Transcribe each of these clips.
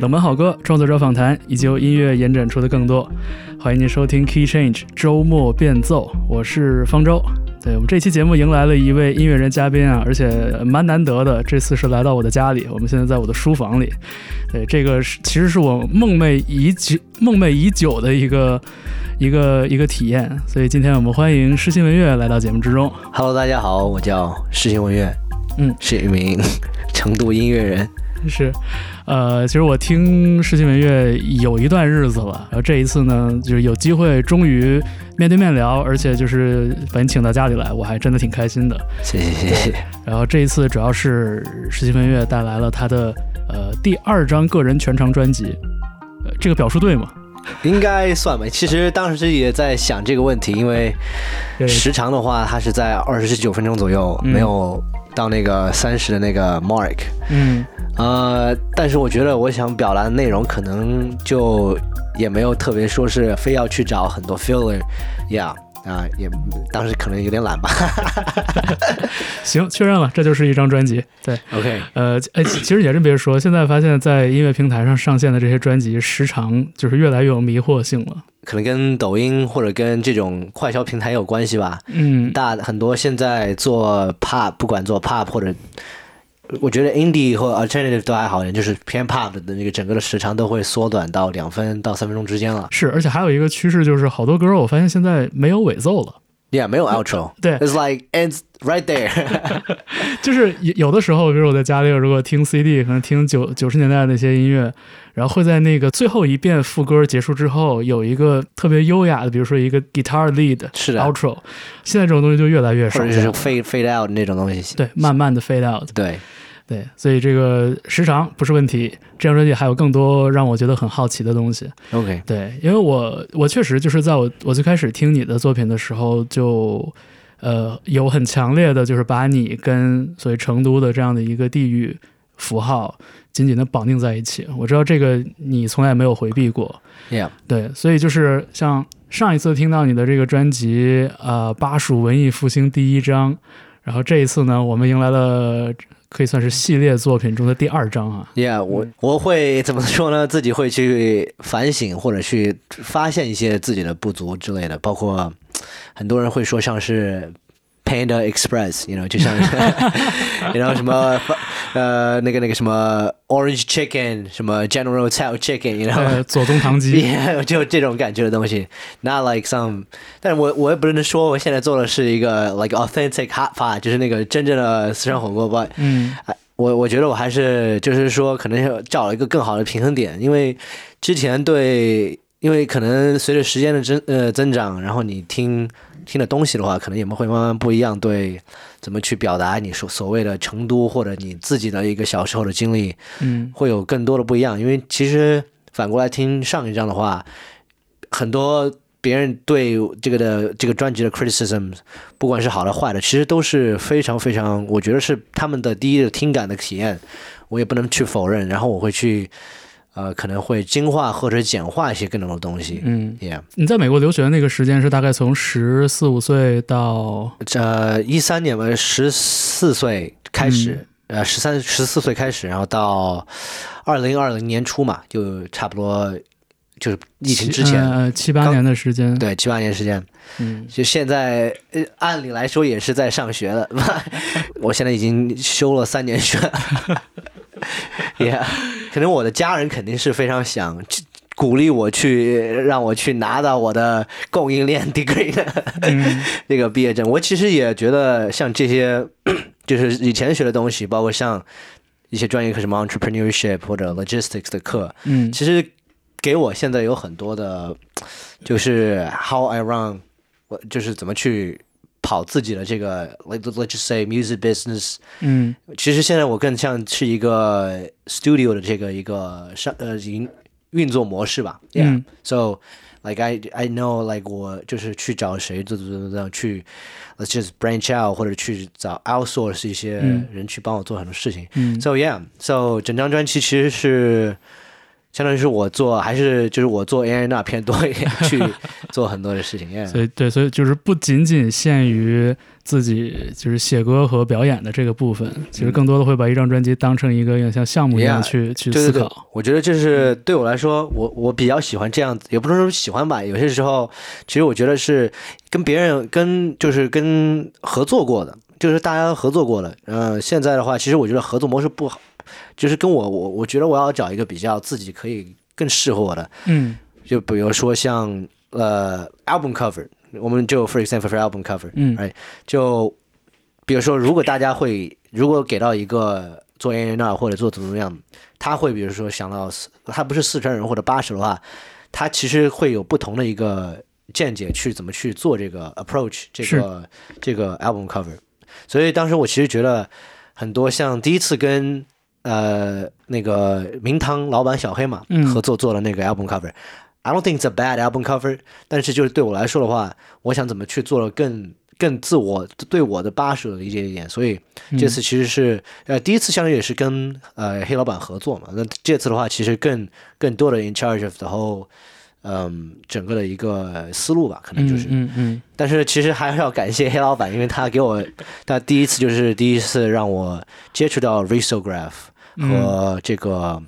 冷门好歌、创作者访谈，以及由音乐延展出的更多。欢迎您收听 Key Change 周末变奏，我是方舟。对我们这期节目迎来了一位音乐人嘉宾啊，而且蛮难得的。这次是来到我的家里，我们现在在我的书房里。对，这个是其实是我梦寐已久、梦寐已久的一个一个一个体验。所以今天我们欢迎诗心文乐来到节目之中。Hello，大家好，我叫诗心文乐，嗯，是一名成都音乐人。是，呃，其实我听世纪文乐有一段日子了，然后这一次呢，就是有机会终于面对面聊，而且就是把你请到家里来，我还真的挺开心的。谢谢谢谢。然后这一次主要是世纪文乐带来了他的呃第二张个人全长专辑，呃，这个表述对吗？应该算吧。其实当时也在想这个问题，因为时长的话，它是在二十九分钟左右，嗯没有到那个三十的那个 mark。嗯，呃，但是我觉得我想表达的内容可能就也没有特别说是非要去找很多 filler，yeah。啊、也当时可能有点懒吧。行，确认了，这就是一张专辑。对，OK，呃，哎，其其实也真别说，现在发现，在音乐平台上上线的这些专辑，时长就是越来越有迷惑性了。可能跟抖音或者跟这种快消平台有关系吧。嗯，大很多现在做 pop，不管做 pop 或者，我觉得 indie 或 alternative 都还好一点，就是偏 pop 的那个整个的时长都会缩短到两分到三分钟之间了。是，而且还有一个趋势就是，好多歌我发现现在没有尾奏了。Yeah，没有 outro。对，It's like ends right there。就是有有的时候，比如我在家里如果听 CD，可能听九九十年代的那些音乐，然后会在那个最后一遍副歌结束之后，有一个特别优雅的，比如说一个 guitar lead 是的 outro。现在这种东西就越来越少或者是。fade fade out 那种东西。对，慢慢的 fade out。对，对，所以这个时长不是问题。这张专辑还有更多让我觉得很好奇的东西。OK，对，因为我我确实就是在我我最开始听你的作品的时候就。呃，有很强烈的，就是把你跟所谓成都的这样的一个地域符号紧紧的绑定在一起。我知道这个你从来没有回避过，Yeah，对，所以就是像上一次听到你的这个专辑，呃，巴蜀文艺复兴第一章，然后这一次呢，我们迎来了可以算是系列作品中的第二章啊。Yeah，我我会怎么说呢？自己会去反省或者去发现一些自己的不足之类的，包括很多人会说像是 Panda Express，you know，就像 然后什么呃那个那个什么 Orange Chicken，什么 General Tso Chicken，you know。呃，左宗棠鸡就这种感觉的东西，not like some，但是我我也不能说我现在做的是一个 like authentic hot pot，就是那个真正的四川火锅吧。嗯哎，我我觉得我还是就是说，可能要找一个更好的平衡点，因为之前对，因为可能随着时间的增呃增长，然后你听听的东西的话，可能也会慢慢不一样，对怎么去表达你所所谓的成都或者你自己的一个小时候的经历，嗯会有更多的不一样。因为其实反过来听上一张的话，很多别人对这个的这个专辑的 criticism，不管是好的坏的，其实都是非常非常，我觉得是他们的第一的听感的体验，我也不能去否认。然后我会去呃可能会精化或者简化一些更多的东西。嗯，Yeah，你在美国留学的那个时间是大概从十四五岁到呃一三年吧，十四岁开始。呃，十三、十四岁开始，然后到二零二零年初嘛，就差不多就是疫情之前，呃七八年的时间，，对，七八年时间，嗯。就现在，呃，按理来说也是在上学了，我现在已经修了三年学，yeah，可能我的家人肯定是非常想去鼓励我去，让我去拿到我的供应链 degree 的嗯。那个毕业证。我其实也觉得像这些，就是以前学的东西，包括像一些专业课，什么 entrepreneurship 或者 logistics 的课，嗯。其实给我现在有很多的，就是 how I run，我就是怎么去跑自己的这个，like let's just say music business。嗯其实现在我更像是一个 studio 的这个一个上呃营运作模式吧。Yeah，、嗯 so like I I know like 我就是去找谁，怎怎怎怎去，let's just branch out 或者去找 outsource 一些嗯人去帮我做很多事情。嗯 So yeah, so 整张专辑其实是 相当于是我做，还是就是我做 AI 那偏多一点，去做很多的事情。Yeah 所以对，所以就是不仅仅限于自己就是写歌和表演的这个部分，其实更多的会把一张专辑当成一个有点像项目一样 Yeah，去去对对对思考。，我觉得这是对我来说，我我比较喜欢这样子，也不能说喜欢吧，有些时候其实我觉得是跟别人跟就是跟合作过的，就是大家合作过的。嗯、现在的话，其实我觉得合作模式不好，就是跟我我我觉得我要找一个比较自己可以更适合我的，嗯。就比如说像呃 album cover，我们就 for example for album cover，嗯。就比如说，如果大家会如果给到一个做 A N R 或者做怎么怎么样，他会比如说想到他不是四川人或者八十的话，他其实会有不同的一个见解去怎么去做这个 approach 这个这个 album cover。所以当时我其实觉得很多像第一次跟呃那个名堂老板小黑嘛、嗯合作做了那个 album cover。I don't think it's a bad album cover，但是就是对我来说的话，我想怎么去做了更更自我，对我的八十的理解一点，所以这次其实是、呃第一次，相当于也是跟呃黑老板合作嘛。那这次的话，其实更更多的 in charge of the whole，嗯，整个的一个思路吧，可能就是。嗯嗯但是其实还是要感谢黑老板，因为他给我，他第一次就是第一次让我接触到 risograph 和这个。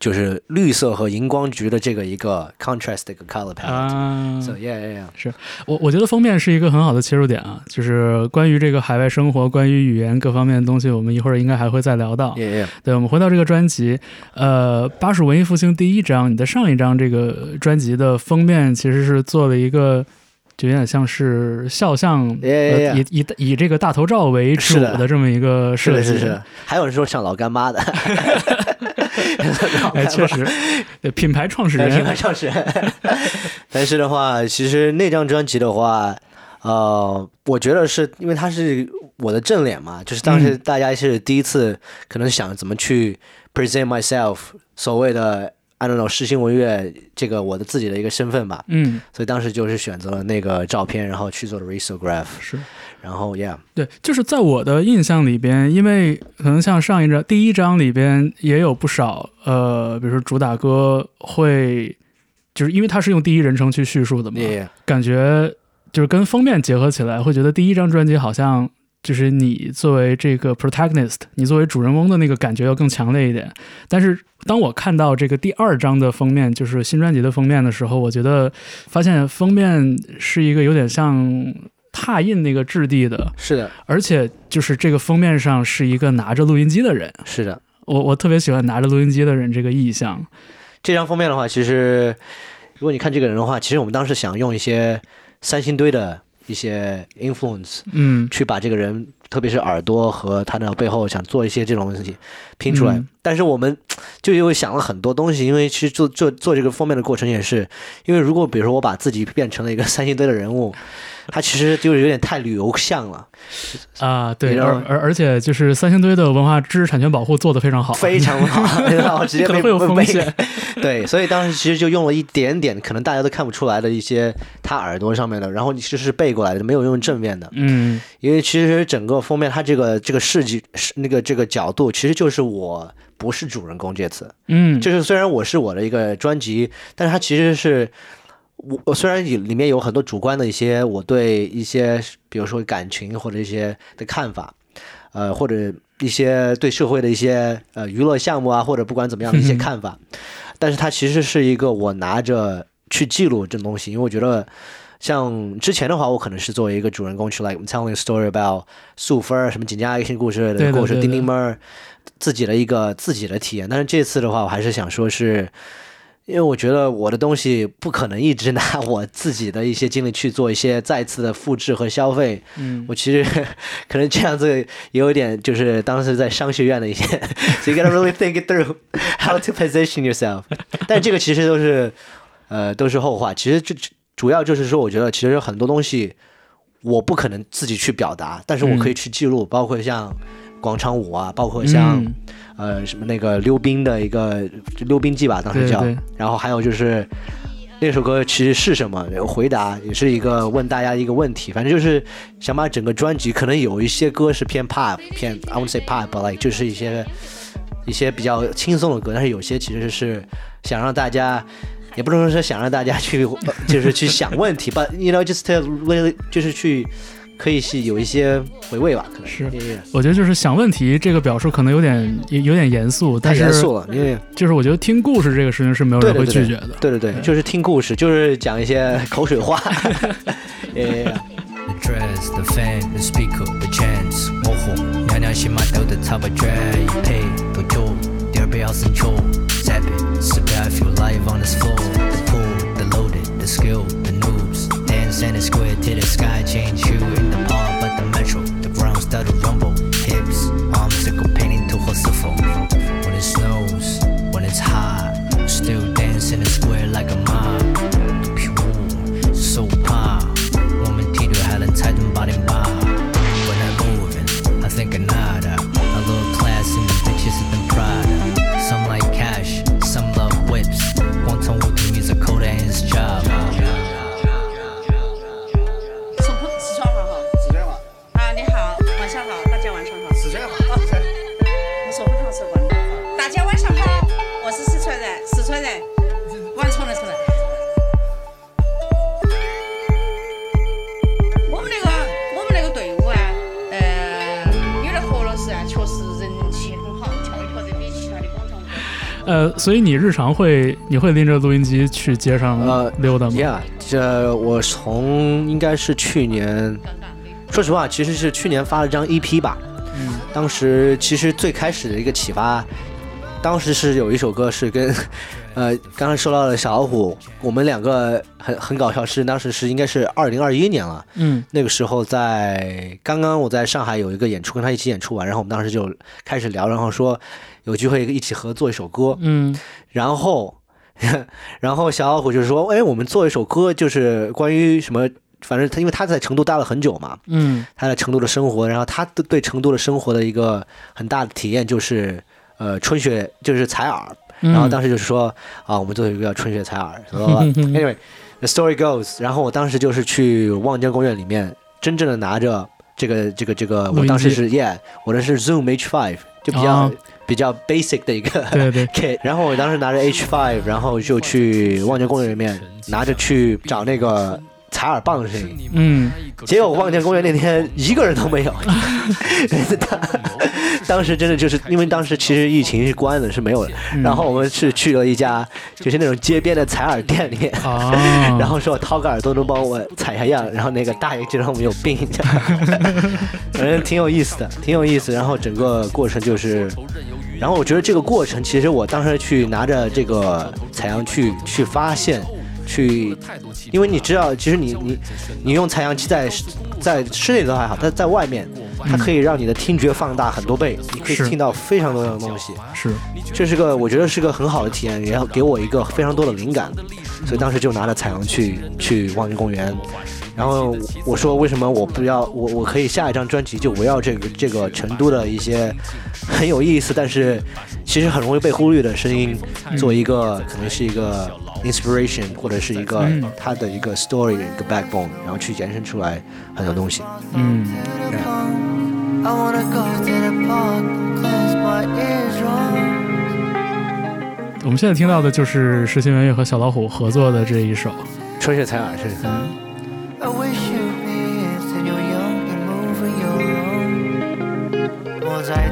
就是绿色和荧光橘的这个一个 contrast 的一个 color 嗯 palette。啊 So yeah yeah yeah。我我觉得封面是一个很好的切入点啊，就是关于这个海外生活、关于语言各方面的东西，我们一会儿应该还会再聊到。Yeah, yeah. 对，我们回到这个专辑，呃，巴蜀文艺复兴第一章，你的上一张这个专辑的封面其实是做了一个。就有点像是肖像 Yeah, yeah, 呃，以以以这个大头照为主的的这么一个是的，设计，是是。还有人说像老干妈的，哎，确实，对品牌创始人。品牌创始人。但是的话，其实那张专辑的话，呃，我觉得是因为它是我的正脸嘛，就是当时大家是第一次可能想怎么去 present myself，所谓的 I don't know 世新文乐这个我的自己的一个身份吧，嗯，所以当时就是选择了那个照片，然后去做了 risograph，是然后 yeah，对，就是在我的印象里边，因为可能像上一章第一章里边也有不少呃，比如说主打歌会，就是因为它是用第一人称去叙述的嘛 yeah, 感觉就是跟封面结合起来，会觉得第一张专辑好像就是你作为这个 protagonist，你作为主人翁的那个感觉要更强烈一点。但是当我看到这个第二张的封面，就是新专辑的封面的时候，我觉得发现封面是一个有点像拓印那个质地的，是的，而且就是这个封面上是一个拿着录音机的人。是的。我我特别喜欢拿着录音机的人这个意象。这张封面的话，其实如果你看这个人的话，其实我们当时想用一些三星堆的一些 influence 嗯去把这个人，特别是耳朵和他的背后，想做一些这种东西拼出来。嗯但是我们就又想了很多东西，因为其实做做做这个封面的过程也是，因为如果比如说我把自己变成了一个三星堆的人物，他其实就是有点太旅游像了，啊，对，而而而且就是三星堆的文化知识产权保护做得非常好，非常好，然后直接被可能会有风险。对，所以当时其实就用了一点点，可能大家都看不出来的一些他耳朵上面的，然后其实是背过来的，没有用正面的。嗯因为其实整个封面它这个这个视觉是那个这个角度，其实就是我不是主人公这次，嗯，就是虽然我是我的一个专辑，但是它其实是我我虽然里里面有很多主观的一些我对一些比如说感情或者一些的看法，呃或者一些对社会的一些呃娱乐项目啊，或者不管怎么样的一些看法，但是它其实是一个我拿着去记录这种东西，因为我觉得。像之前的话，我可能是作为一个主人公去，like telling a story about 素芬儿什么锦家爱情故事对的的故事，丁丁妹儿自己的一个自己的体验。但是这次的话，我还是想说是，因为我觉得我的东西不可能一直拿我自己的一些经历去做一些再次的复制和消费。嗯我其实可能这样子也有一点，就是当时在商学院的一些，so you gotta really think it through how to position yourself。但这个其实都是呃都是后话，其实这主要就是说，我觉得其实很多东西我不可能自己去表达，但是我可以去记录，包括像广场舞啊，包括像、嗯呃什么那个溜冰的一个溜冰记吧，当时叫，对对然后还有就是。那首歌其实是什么？回答也是一个问大家一个问题，反正就是想把整个专辑，可能有一些歌是偏 pop，偏 I won't say pop，but like 就是一些一些比较轻松的歌，但是有些其实是想让大家，也不能说想让大家去，呃就是去想问题，but you know just to really 就是去可以是有一些回味吧，可能是我觉得就是想问题这个表述可能有点有有点严肃，但是严肃了，因为就是我觉得听故事这个事情是没有人会拒绝的。对对对，就是听故事，就是讲一些口水话，呃。The dress, the fan, the speaker, the chance，模糊，娘娘心马豆的插把卷，一配多久？第二杯好生球，zap it，四杯 I feel live on this floor。The pool, the loaded, the skill, the noobs, dance and the square till the sky change you in the park, but the metro, the ground start to 所以你日常会你会拎着录音机去街上呃溜达吗？Yeah，这我从应该是去年，说实话，其实是去年发了张 EP 吧。嗯，当时其实最开始的一个启发，当时是有一首歌是跟，呃，刚刚说到了小老虎，我们两个很很搞笑，是当时是应该是二零二一年了。嗯那个时候在刚刚我在上海有一个演出，跟他一起演出完，然后我们当时就开始聊，然后说有机会一起合作一首歌。嗯然后，然后小老虎就说：“哎，我们做一首歌，就是关于什么？反正他因为他在成都待了很久嘛，嗯他在成都的生活，然后他对对成都的生活的一个很大的体验就是，呃，春雪就是采耳。嗯，然后当时就是说啊，我们做一个叫春雪采耳。Anyway，the story goes，然后我当时就是去望江公园里面，真正的拿着这个这个这个，我当时是 yeah，我的是 Zoom H5，就比较、啊比较 basic 的一个 kit。然后我当时拿着 H5，然后就去望江公园里面拿着去找那个采耳棒的声音。嗯结果望江公园那天一个人都没有，当当时真的就是因为当时其实疫情是关的，是没有的。嗯然后我们是去了一家就是那种街边的采耳店里 然后说掏个耳朵能帮我采下样，然后那个大爷觉得我们有病，反正挺有意思的，挺有意思。然后整个过程就是，然后我觉得这个过程其实我当时去拿着这个采样去去发现。去，因为你知道，其实你你你用采样机在在室内都还好，但在外面，它可以让你的听觉放大很多倍，你可以听到非常多的东西。是。这是个我觉得是个很好的体验，也要给我一个非常多的灵感，所以当时就拿着采样去去望京公园，然后我说为什么我不要我我可以下一张专辑就围绕这个这个成都的一些 很有意思，但是其实很容易被忽略的声音，做一个可能是一个 inspiration 或者是一个嗯它的一个 story 一个 backbone，然后去延伸出来很多东西。嗯.我们现在听到的就是石心圆月和小老虎合作的这一首。春雪采耳是。I wish you you're young and moving your own. 我在。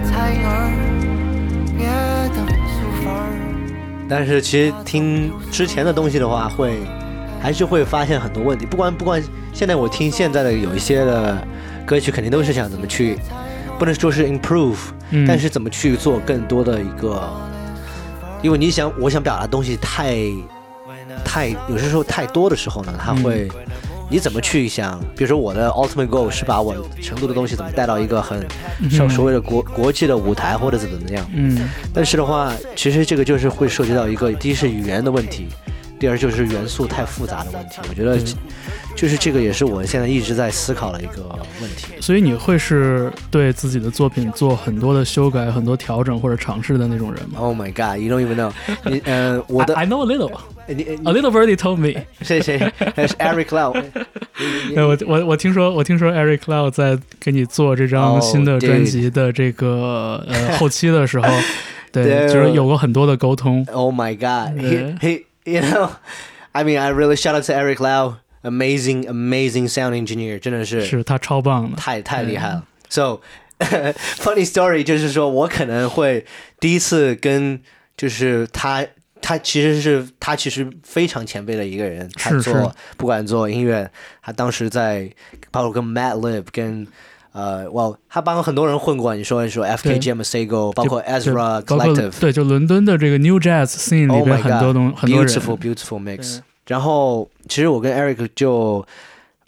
但是其实听之前的东西的话，会还是会发现很多问题。不管不管，现在我听现在的有一些的歌曲，肯定都是想怎么去，不能说是 improve，、嗯但是怎么去做更多的一个，因为你想我想表达的东西太太有些时候太多的时候呢，它会。你怎么去想？比如说我的 ultimate goal 是把我成都的东西怎么带到一个很像所谓的国国际的舞台，或者怎么怎么样？嗯但是的话，其实这个就是会涉及到一个，第一是语言的问题，第二就是元素太复杂的问题。我觉得，就是这个也是我现在一直在思考的一个问题。所以你会是对自己的作品做很多的修改、很多调整或者尝试的那种人吗 Oh my god, you don't even know 你。呃，我的 I, I know a little, a little birdie told me。谁谁还是 Eric Lau？对，我我我听说，我听说 Eric Cloud 在给你做这张哦新的专辑的这个呃后期的时候，对，就是有过很多的沟通。Oh my God. He, he, you know, I mean, I really shout out to Eric Lau. Amazing, amazing sound engineer. 真的是是他超棒的，太太厉害了。So, funny story 就是说我可能会第一次跟就是他。他其实是他其实非常前辈的一个人，他是做是不管做音乐，他当时在包括跟 Matt Lib 跟 呃，哇，他帮很多人混过。你说你说 FKJ Masego，包括就 Ezra Collective，对，就伦敦的这个 New Jazz scene 里 Oh 很多东 God, 很多人 beautiful beautiful mix。然后其实我跟 Eric 就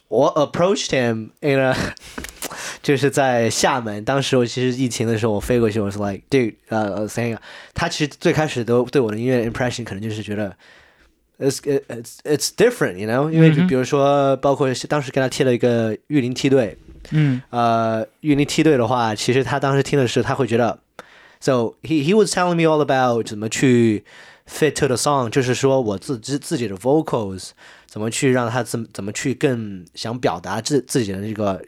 我 approached him in a 就是在厦门，当时我其实疫情的时候我飞过去，我是 like dude 呃 saying 他其实最开始都对我的音乐 impression 可能就是觉得。It's it's it's different, you know，因为就比如说，包括当时跟他贴了一个玉林梯队，嗯呃，玉林梯队的话，其实他当时听的是他会觉得，so he he was telling me all about 怎么去 fit to the song，就是说我自自自己的 vocals 怎么去让他怎么怎么去更想表达自自己的这个，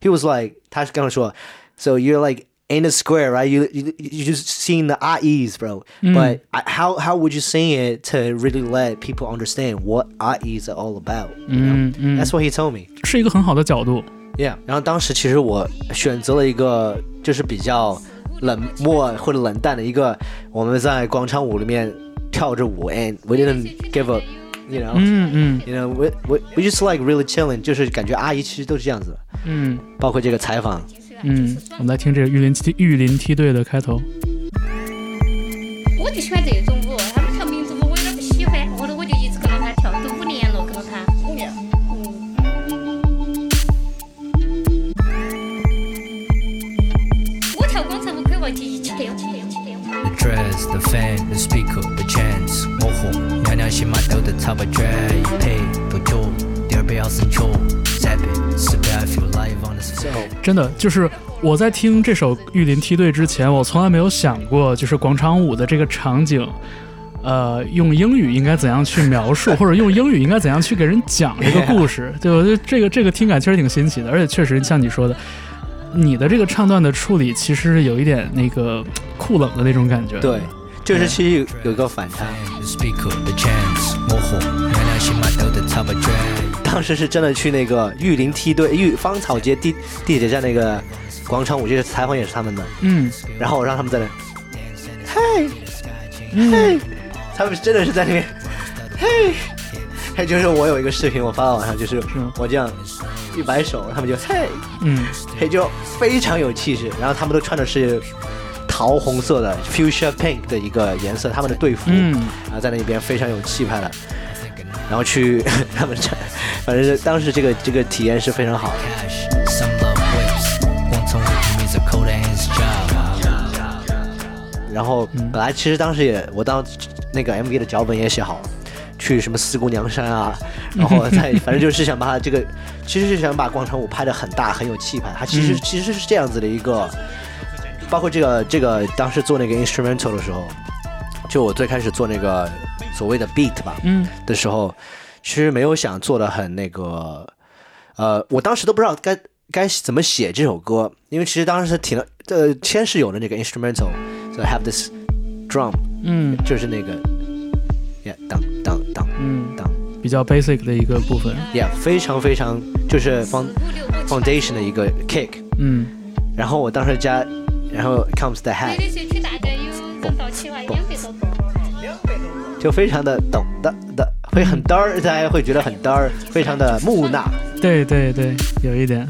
he was like 他是跟我说，so you're like in a square right you you you just sing the IEs bro but I, how how would you sing it to really let people understand what IEs are all about you know? 嗯嗯， that's what he told me 是一个很好的角度。 Yeah，然后当时其实我选择了一个就是比较冷漠或者冷淡的一个，我们在广场舞里面跳着舞，and we didn't give up，you know，you、嗯嗯。Know we we we just like really chilling，就是感觉阿姨其实都是这样子的，嗯。包括这个采访，嗯，我们来听这个玉林梯玉林梯队的开头。心嘛都得差不多，一配多久，第二杯要生球，三杯四杯 I feel live on this floor。真的就是我在听这首《玉林梯队》之前，我从来没有想过，就是广场舞的这个场景，呃，用英语应该怎样去描述，或者用英语应该怎样去给人讲这个故事。对，我觉得这个这个听感确实挺新奇的，而且确实像你说的，你的这个唱段的处理其实有一点那个酷冷的那种感觉。对，就是其实有有一个反差。当时是真的去那个玉林梯队玉芳草街地地铁站那个广场舞，就是采访也是他们的，嗯。然后我让他们在那，嘿。嘿。他们真的是在那边，嘿，嘿，就是我有一个视频，我发到网上，就是。我这样一摆手，他们就嘿，嗯。嘿，就非常有气势。然后他们都穿的是桃红色的 fuchsia pink 的一个颜色，他们的队服，嗯然后在那边非常有气派的，然后去 他们这，反正是当时这个这个体验是非常好。然后嗯本来其实当时也我当那个 MV 的脚本也写好了，去什么四姑娘山啊，然后再反正就是想把它这个，其实是想把广场舞拍的很大很有气派。它其实、嗯其实是这样子的一个，包括这个这个当时做那个 instrumental 的时候，就我最开始做那个所谓的 beat 吧，嗯。的时候，其实没有想做的很那个，呃，我当时都不知道该该怎么写这首歌，因为其实当时挺了，呃，先是有了那个 instrumental，so have this drum，嗯。就是那个，yeah，当当当嗯，当。比较 basic 的一个部分。，yeah，非常非常就是 found foundation 的一个 kick，嗯。然后我当时加，然后 comes the 你 hat，社区大概有人到起码两百多个。就非常的懂的的，会很嘚儿，大家会觉得很嘚儿，非常的木讷。对对对，有一点。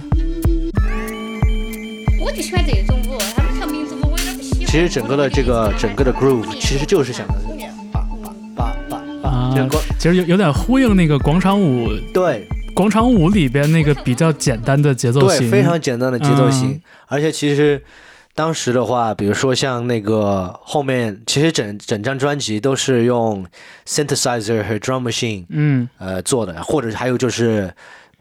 我就喜欢这种舞，他们跳民族舞我有点不喜欢。其实整个的这个整个的 groove 其实就是想的叭叭叭叭啊叭，就光其实有有点呼应那个广场舞，对广场舞里边那个比较简单的节奏型对，非常简单的节奏型，嗯而且其实当时的话，比如说像那个后面，其实整整张专辑都是用 synthesizer 和 drum machine 嗯，呃做的，或者还有就是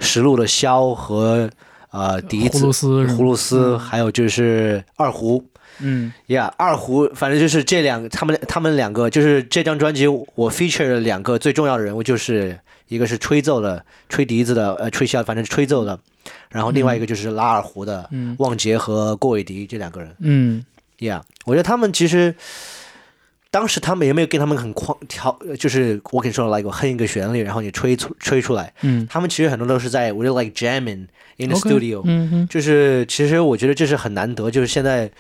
实录的箫和呃笛子、葫芦丝葫芦丝，还有就是二胡。嗯。呀二胡，反正就是这两他们他们两个，就是这张专辑我 feature 了两个最重要的人物，就是一个是吹奏的，吹笛子的，呃，吹箫，反正是吹奏的，然后另外一个就是拉二胡的，嗯旺杰和郭伟迪这两个人。嗯 Yeah，我觉得他们其实当时他们也没有跟他们很框调，呃就是我跟你说，来我哼一个旋律，然后你吹出吹出来。嗯他们其实很多都是在，我就 like jamming in the studio，、嗯哼，就是其实我觉得这是很难得，就是现在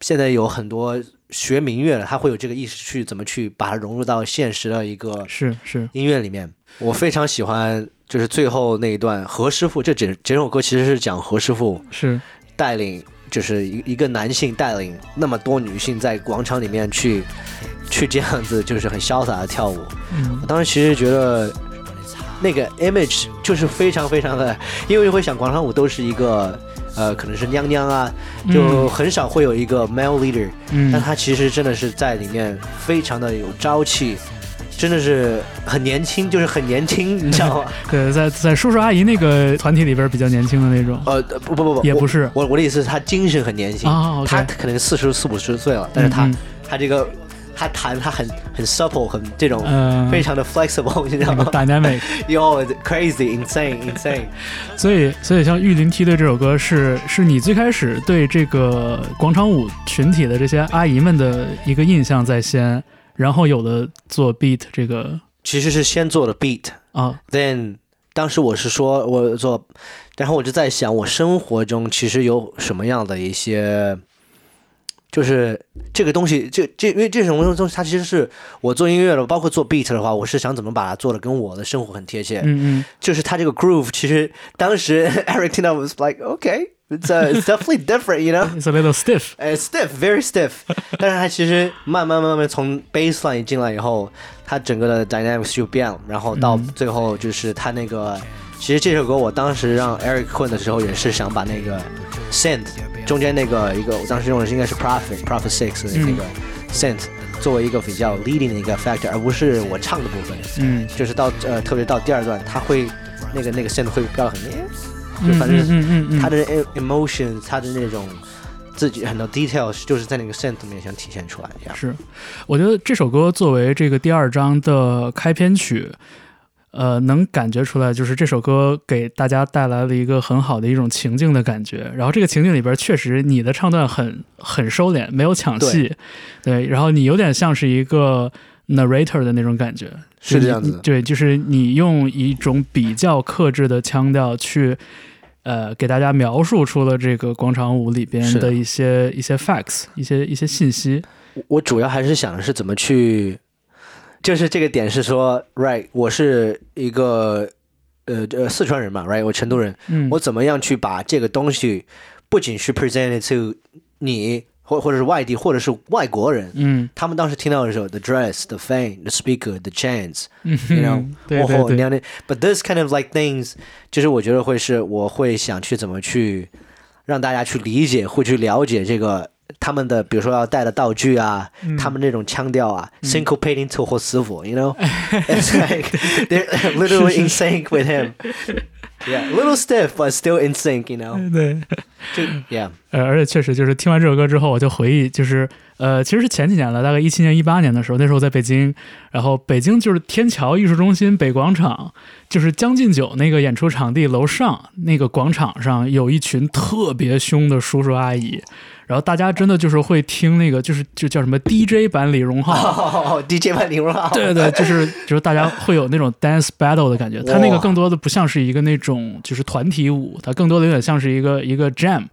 现在有很多学民乐的，他会有这个意识去怎么去把它融入到现实的一个是是，音乐里面。我非常喜欢就是最后那一段何师傅，这整整首歌其实是讲何师傅是带领，就是一一个男性带领那么多女性在广场里面去去这样子，就是很潇洒的跳舞。嗯我当时其实觉得那个 image 就是非常非常的，因为会想广场舞都是一个呃，可能是娘娘啊，就很少会有一个 male leader，、嗯但他其实真的是在里面非常的有朝气。真的是很年轻，就是很年轻，你知道吗？对，在在叔叔阿姨那个团体里边比较年轻的那种。呃，不不不不，也不是。我我的意思是，他精神很年轻，他可能四十四五十岁了，但是他、嗯嗯。他这个他弹他很很 supple，很这种、呃。非常的 flexible，你知道吗？dynamic，？Yo crazy insane insane，所以所以像《玉林梯队》这首歌是是你最开始对这个广场舞群体的这些阿姨们的一个印象在先，然后有的做 beat 这个其实是先做的 beat。啊 then 当时我是说我做，然后我就在想，我生活中其实有什么样的一些，就是这个东西，这这因为这种东西，它其实是我做音乐的，包括做 beat 的话，我是想怎么把它做的跟我的生活很贴切。嗯嗯就是它这个 groove，其实当时 Eric 听到 was like okay。It's, uh, it's definitely different, you know. ，it's a little stiff，呃、stiff, very stiff，但是它其实慢慢慢慢从 baseline 进来以后，它整个的 dynamics 就变了，然后到嗯最后就是它那个，其实这首歌我当时让 Eric 混的时候，也是想把那个 synth 中间那个一个，我当时用的是应该是 Prophet Prophet Six 的那个 synth 作为一个比较 leading 的一个 factor，而不是我唱的部分，嗯就是到呃特别到第二段，它会那个那个 synth 会飙得很烈， 就嗯反正嗯嗯嗯，他的 e- emotion，他的那种自己很多 details，就是在那个 synth 里面想体现出来。这样是，我觉得这首歌作为这个第二章的开篇曲，呃，能感觉出来，就是这首歌给大家带来了一个很好的一种情境的感觉。然后这个情境里边，确实你的唱段很很收敛，没有抢戏，对，然后你有点像是一个 narrator 的那种感觉，是这样子的对，就是你用一种比较克制的腔调去。呃，给大家描述出了这个广场舞里边的的一些一些 facts，一些一些信息。我我主要还是想的是怎么去，就是这个点是说，right，我是一个呃呃四川人嘛，right，我成都人，嗯，我怎么样去把这个东西不仅是 presented to 你，或或者是外地，或者是外国人。嗯他们当时听到的时候，the dress, the fame, the speaker, the chance，嗯 you know，对哦吼，对对，娘的，but this kind of like things，就是我觉得会是我会想去怎么去让大家去理解，会去了解这个他们的，比如说要带的道具啊，嗯他们那种腔调啊、s y n c o p a t i n g to 或师傅，you know，it's like they're literally in sync with him. Yeah, little stiff, but still in sync, you know. 对，就 Yeah，呃，而且确实就是听完这首歌之后，我就回忆，就是呃，其实是前几年了，大概一七年、一八年的时候，那时候在北京，然后北京就是天桥艺术中心北广场，就是将进酒那个演出场地楼上那个广场上，有一群特别凶的叔叔阿姨，然后大家真的就是会听那个，就是就叫什么 DJ 版李荣浩。哦，DJ 版李荣浩，对对，就是就是大家会有那种 dance battle 的感觉，它那个更多的不像是一个那种就是团体舞，它更多的有点像是一个一个 jam，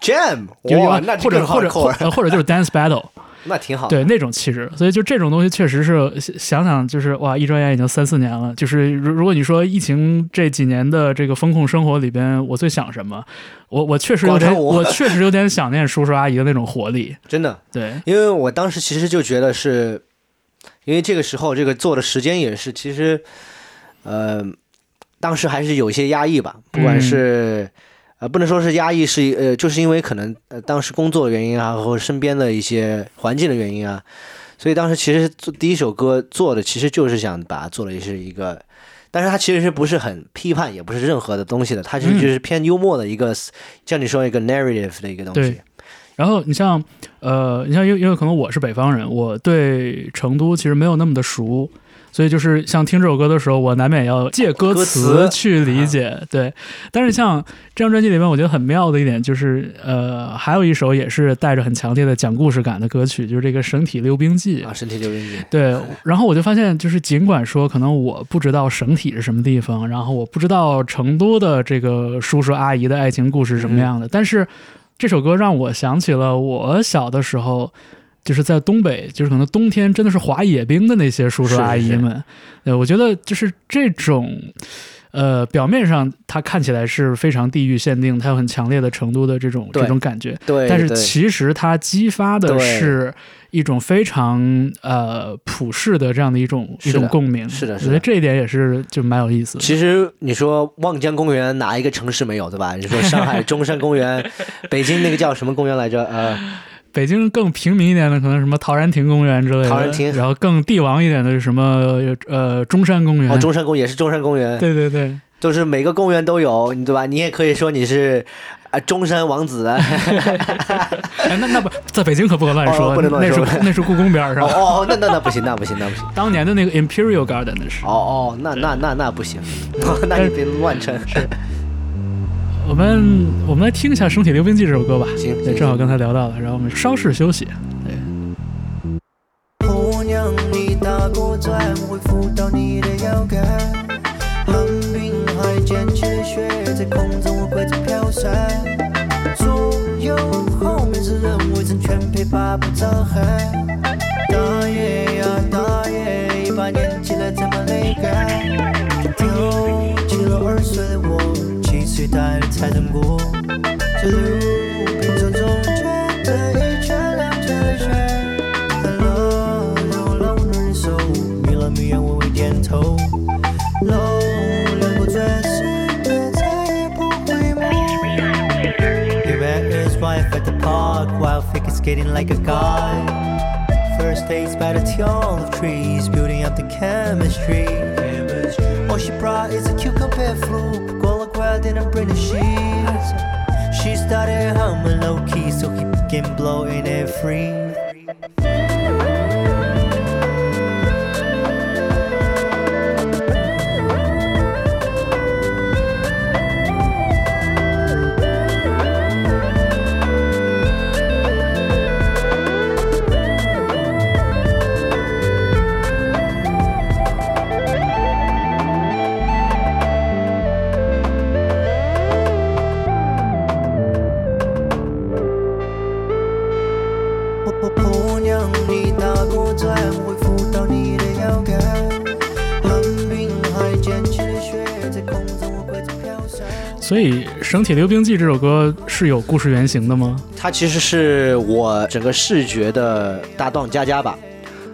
Jam，就哇，那或者或者或者就是 dance battle，那挺好。对那种气质，所以就这种东西确实是想想就是哇，一转眼已经三四年了。就是如如果你说疫情这几年的这个风控生活里边，我最想什么？我我确实有点，我确实有点想念叔叔阿姨的那种活力。真的，对，因为我当时其实就觉得是，因为这个时候这个做的时间也是，其实，呃，当时还是有一些压抑吧，不管是、呃，不能说是压抑，是呃，就是因为可能呃当时工作的原因啊，或者身边的一些环境的原因啊，所以当时其实做第一首歌做的其实就是想把它做的是一个。但是它其实是不是很批判，也不是任何的东西的，它其实就是偏幽默的一个，像你说一个 narrative 的一个东西对。然后你像呃，你像因为因为可能我是北方人，我对成都其实没有那么的熟，所以就是像听这首歌的时候，我难免要借歌歌词词去理解。对，但是像这张专辑里面，我觉得很妙的一点就是，呃，还有一首也是带着很强烈的讲故事感的歌曲，就是这个《省体溜冰记》啊，身体溜冰记，对，然后我就发现，就是尽管说可能我不知道省体是什么地方，然后我不知道成都的这个叔叔阿姨的爱情故事是什么样的，但是这首歌让我想起了我小的时候。就是在东北，就是可能冬天真的是滑野冰的那些叔叔阿姨们，对我觉得就是这种，呃，表面上它看起来是非常地域限定，它有很强烈的成都的这种这种感觉，对，但是其实它激发的是一种非常呃普世的这样的一种一种共鸣。是的是的我觉得这一点也是就蛮有意思的。其实你说望江公园哪一个城市没有，对吧？你说上海中山公园，北京那个叫什么公园来着？呃，北京更平民一点的，可能什么陶然亭公园之类的。陶然亭然后更帝王一点的是什么呃中山公园。哦，中山公园也是中山公园，对对对，就是每个公园都有，你对吧？你也可以说你是啊中山王子 那那不在北京可不可乱说，哦不能乱那是说那是故宫边上。哦哦，那那那不行，那不行，那不行。当年的那个 Imperial Garden 那是。哦哦，那那那那不行，那你别乱称。我们我们来听一下《生体溜冰记》这首歌吧。对，行对正好刚才聊到了，然后我们稍事休息。姑娘，你打过转，会浮到你的腰杆。寒冰还溅起的雪，在空中我挥着飘散。左右后面是人围成圈陪爸爸擦汗。七岁带了财神过。这溜冰场中间的一圈两圈的雪。看了流浪的人手，迷了迷眼微微点头。楼两过转身，别再也不回眸。He met his wife at the park while figure skating like a god. First dates by the tall of trees, building up the chemistry. All she brought is a cucumber flu, Gola grad didn't bring the sheets. She started humming low key, so he began blowing it free. 所以《省体溜冰记》这首歌是有故事原型的吗？他其实是我整个视觉的搭档佳佳吧。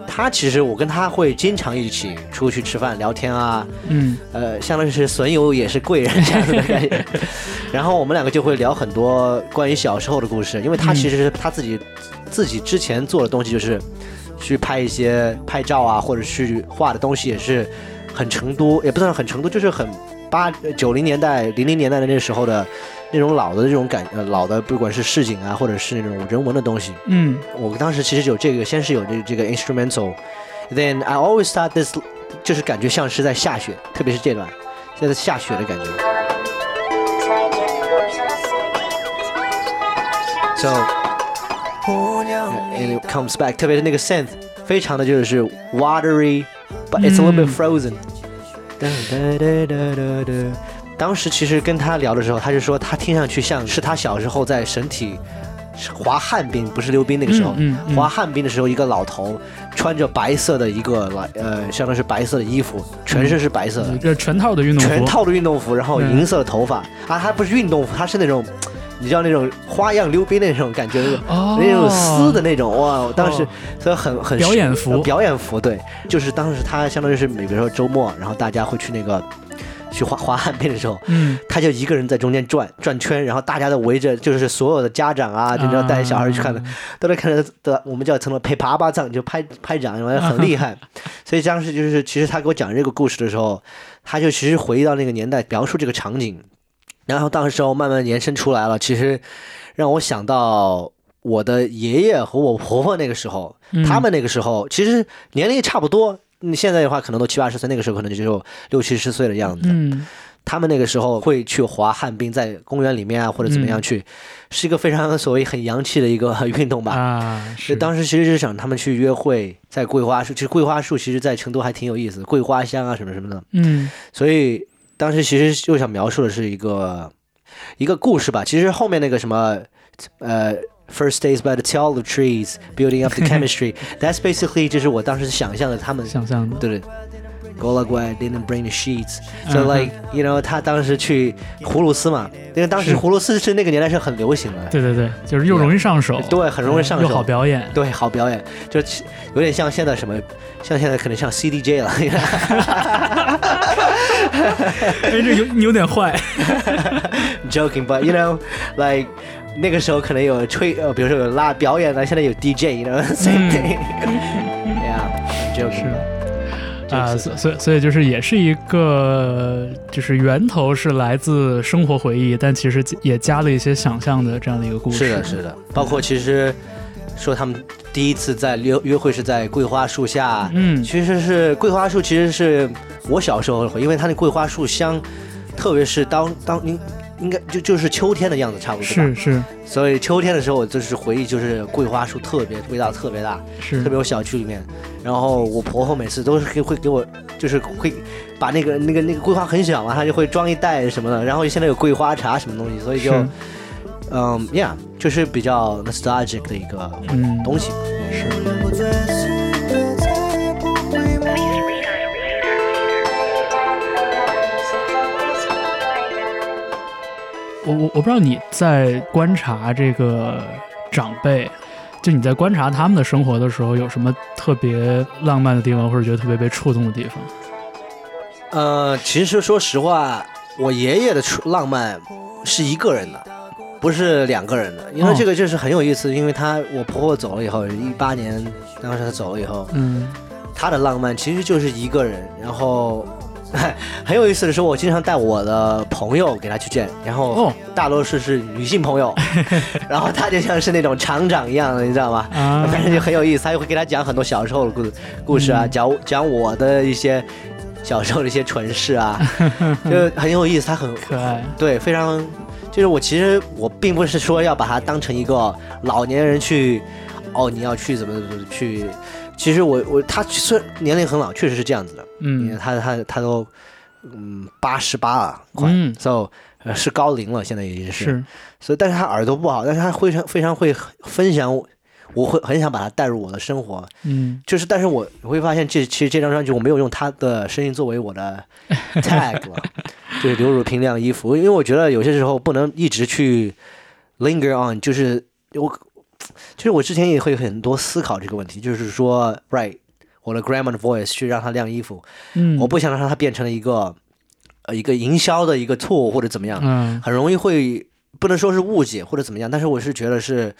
他其实我跟他会经常一起出去吃饭聊天啊，嗯，呃，相当于是损友也是贵人这样子的感觉。然后我们两个就会聊很多关于小时候的故事，因为他其实是他自己、自己之前做的东西就是去拍一些拍照啊，或者去画的东西也是很成都，也不算很成都，就是很八九零年代、零零年代的那时候的那种老的这种感，呃，老的不管是市井啊，或者是那种人文的东西。嗯，我当时其实有这个，先是有这个这个 instrumental，then I always thought this 就是感觉像是在下雪，特别是这段，现在下雪的感觉。So，and it comes back，特别是那个 synth，非常的就是 watery，but it's a little bit 嗯 frozen。哒哒哒哒哒哒。当时其实跟他聊的时候，他就说他听上去像是他小时候在省体滑旱冰，不是溜冰那个时候，嗯嗯嗯滑旱冰的时候，一个老头穿着白色的一个来呃，相当于是白色的衣服，全身是白色的，这全套的运动服，全套的运动服，然后嗯银色的头发、啊，他不是运动服，他是那种。你知道那种花样溜冰的那种感觉，哦。那种丝的那种哇！我当时哦。所以很很表演服。呃表演服对，就是当时他相当于是，比如说周末，然后大家会去那个去滑滑旱冰的时候，嗯，他就一个人在中间转转圈，然后大家都围着，就是所有的家长啊，就你要带小孩去看的，啊都在看着的，我们叫成了陪啪啪掌，就拍拍掌，然后很厉害。所以当时就是，其实他给我讲这个故事的时候，他就其实回忆到那个年代，描述这个场景，然后当时候慢慢延伸出来了，其实让我想到我的爷爷和我婆婆那个时候，嗯他们那个时候其实年龄也差不多。你现在的话可能都七八十岁，那个时候可能就只有六七十岁的样子。嗯他们那个时候会去滑旱冰，在公园里面啊或者怎么样嗯去，是一个非常所谓很洋气的一个 运动吧。啊，就是当时其实是想他们去约会，在桂花树，其实桂花树其实在成都还挺有意思，桂花香啊什么什么的。嗯所以当时其实就想描述的是一个一个故事吧。其实后面那个什么呃，first days by the tall trees, building up the chemistry. That's basically 就是我当时想象的他们想象的，对对。Go like why didn't bring the sheets, 嗯 so like you know，他当时去葫芦丝嘛，因为当时葫芦丝是那个年代是很流行的，对对对，就是又容易上手，对，很容易上手，又好表演，对，好表演，就有点像现在什么，像现在可能像 CDJ 了。哎，这有你有点坏，Joking, but you know, like 那个时候可能有吹呃，比如说有拉表演的，现在有 DJ，you know, same 嗯 thing. yeah, I'm 是。joking. 啊，就是所所以所以就是也是一个，就是源头是来自生活回忆，但其实也加了一些想象的这样的一个故事。是的，是的，包括其实说他们第一次在约约会是在桂花树下，嗯其实是桂花树，其实是我小时候的回忆，因为它那桂花树香，特别是当当您应该就就是秋天的样子，差不多吧是是所以秋天的时候，我就是回忆就是桂花树特别味道特别大，是特别我小区里面。然后我婆婆每次都是会会给我，就是会把那个那个那个桂花很小嘛，她就会装一袋什么的。然后现在有桂花茶什么东西，所以就嗯，yeah，就是比较 nostalgic 的一个嗯东西。能够最是我我我不知道你在观察这个长辈，就你在观察他们的生活的时候，有什么特别浪漫的地方，或者觉得特别被触动的地方？呃，其实说实话，我爷爷的浪漫是一个人的，不是两个人的，因为哦。这个就是很有意思，因为他我婆婆走了以后，一八年当时她走了以后，嗯。他的浪漫其实就是一个人，然后 很有意思的是，我经常带我的朋友给他去见，然后哦。大多数是女性朋友，然后他就像是那种厂长一样的，你知道吗？啊。反正就很有意思，他就会给他讲很多小时候的故事故事啊，嗯。讲讲我的一些小时候的一些蠢事啊，就很有意思，他很可爱，对，非常就是我其实我并不是说要把他当成一个老年人去，哦，你要去怎么怎么去，其实我我他虽然年龄很老，确实是这样子的，嗯。他他他都嗯八十八了，快、嗯。So 呃是高龄了，现在已经是，是。所以但是他耳朵不好，但是他非常非常会分享我，我会很想把他带入我的生活，嗯。就是，但是我我会发现这其实这张专辑我没有用他的声音作为我的 tag 了，就是刘汝平晾衣服，因为我觉得有些时候不能一直去 linger on，就是我，就是我之前也会很多思考这个问题，就是说，right，我的 grandma 的 voice 去让他晾衣服，嗯，我不想让它变成了一个呃一个营销的一个 tool 或者怎么样，嗯。很容易会不能说是误解或者怎么样，但是我是觉得是，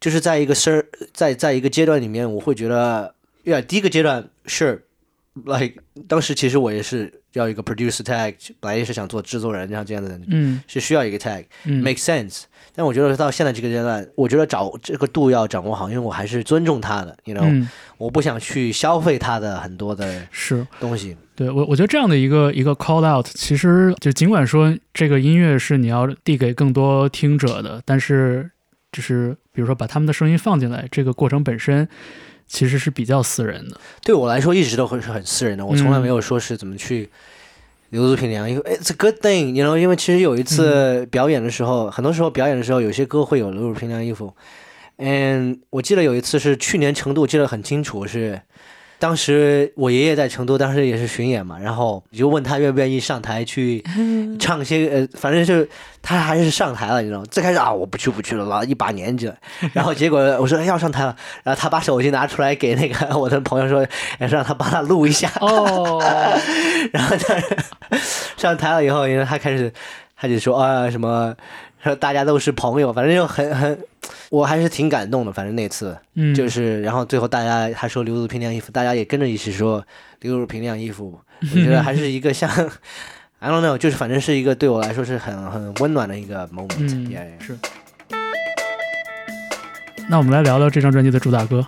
就是在一个事在在一个阶段里面，我会觉得，呀，第一个阶段是，like 当时其实我也是要一个 producer tag，本来也是想做制作人，像这样的人嗯。是需要一个 tag，make、嗯。sense。但我觉得到现在这个阶段，我觉得找这个度要掌握好，因为我还是尊重他的，you know，、嗯我不想去消费他的很多的是。东西。对我，我觉得这样的一个一个 call out，其实就尽管说这个音乐是你要递给更多听者的，但是就是比如说把他们的声音放进来，这个过程本身其实是比较私人的。对我来说一直都会是很私人的，我从来没有说是怎么去留住平凉，因为 it's a good thing，you know，因为其实有一次表演的时候，很多时候表演的时候，有些歌会有留住平凉衣服。嗯，我记得有一次是去年成都，我记得很清楚，是当时我爷爷在成都，当时也是巡演嘛，然后你就问他愿不愿意上台去唱些呃，反正就是他还是上台了，你知道吗？最开始啊，我不去不去了，老一把年纪了，然后结果我说哎要上台了，然后他把手机拿出来给那个我的朋友说，哎让他帮他录一下，哦，然后他 上台了以后，因为他开始他就说啊什么，说 大家都是朋友，反正就很很，我还是挺感动的。反正那次嗯，就是，然后最后大家还说留住平晾衣服，大家也跟着一起说留住平晾衣服，我觉得还是一个像 I don't know，就是反正是一个对我来说是很很温暖的一个 moment。yeah 是。那我们来聊聊这张专辑的主打歌。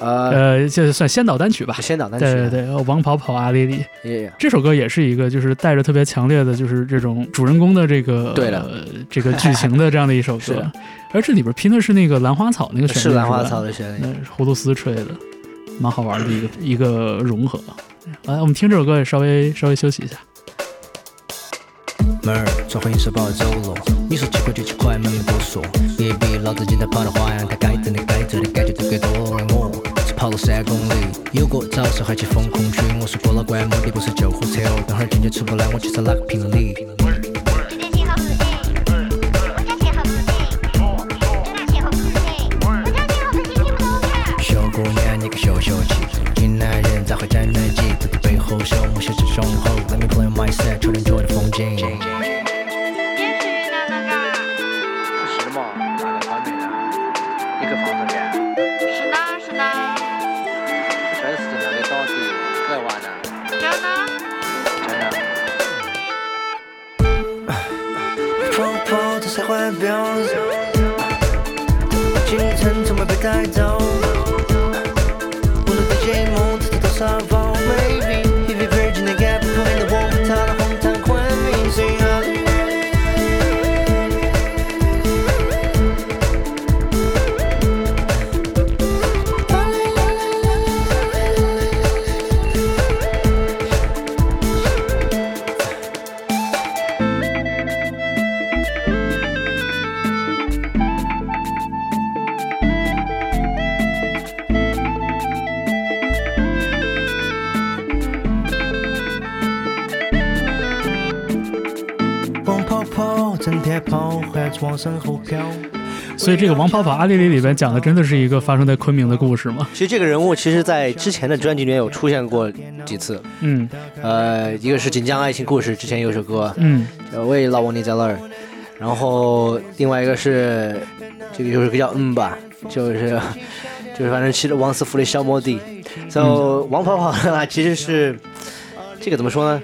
呃，呃，这算先导单曲吧。先导单曲，对对对，呃王跑跑阿里里对，这首歌也是一个，就是带着特别强烈的，就是这种主人公的这个对的呃这个剧情的这样的一首歌。而这里边拼的是那个兰花草那个旋律，是兰花草的旋律。葫芦丝吹的，蛮好玩的一个一个融合。来，我们听这首歌也稍微稍微休息一下。妹儿，走了。你说就七块，没多说。也比老子今天跑的花样，他该挣的的多跑了三公里，有个早上还去风控区。我说过了关，目的不是救护车哦。等会儿进去出不来，我去找那个评理？所以这个《王跑跑阿里里》里边讲的真的是一个发生在昆明的故事吗？其实这个人物，其实在之前的专辑里面有出现过几次。嗯呃，一个是《锦江爱情故事》，之前有首歌，嗯呃，我也老王你在那儿。然后另外一个是这个有首歌叫嗯吧，就是就是反正其实王思福的小摩的。所以王跑跑的话，其实是这个怎么说呢？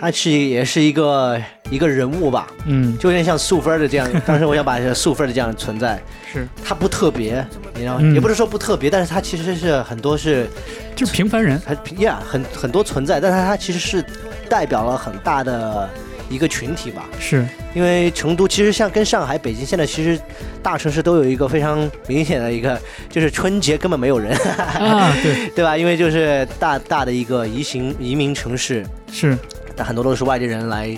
他是也是一个一个人物吧，嗯，就有点像素芬的这样。当时我想把这素芬的这样存在，是他不特别，你知道吗？嗯也不是说不特别，但是他其实是很多是就是平凡人。很呀很很多存在，但是他其实是代表了很大的一个群体吧。是因为成都其实像跟上海、北京现在其实大城市都有一个非常明显的一个，就是春节根本没有人，啊，对，对吧？因为就是大大的一个移行移民城市，是但很多都是外地人来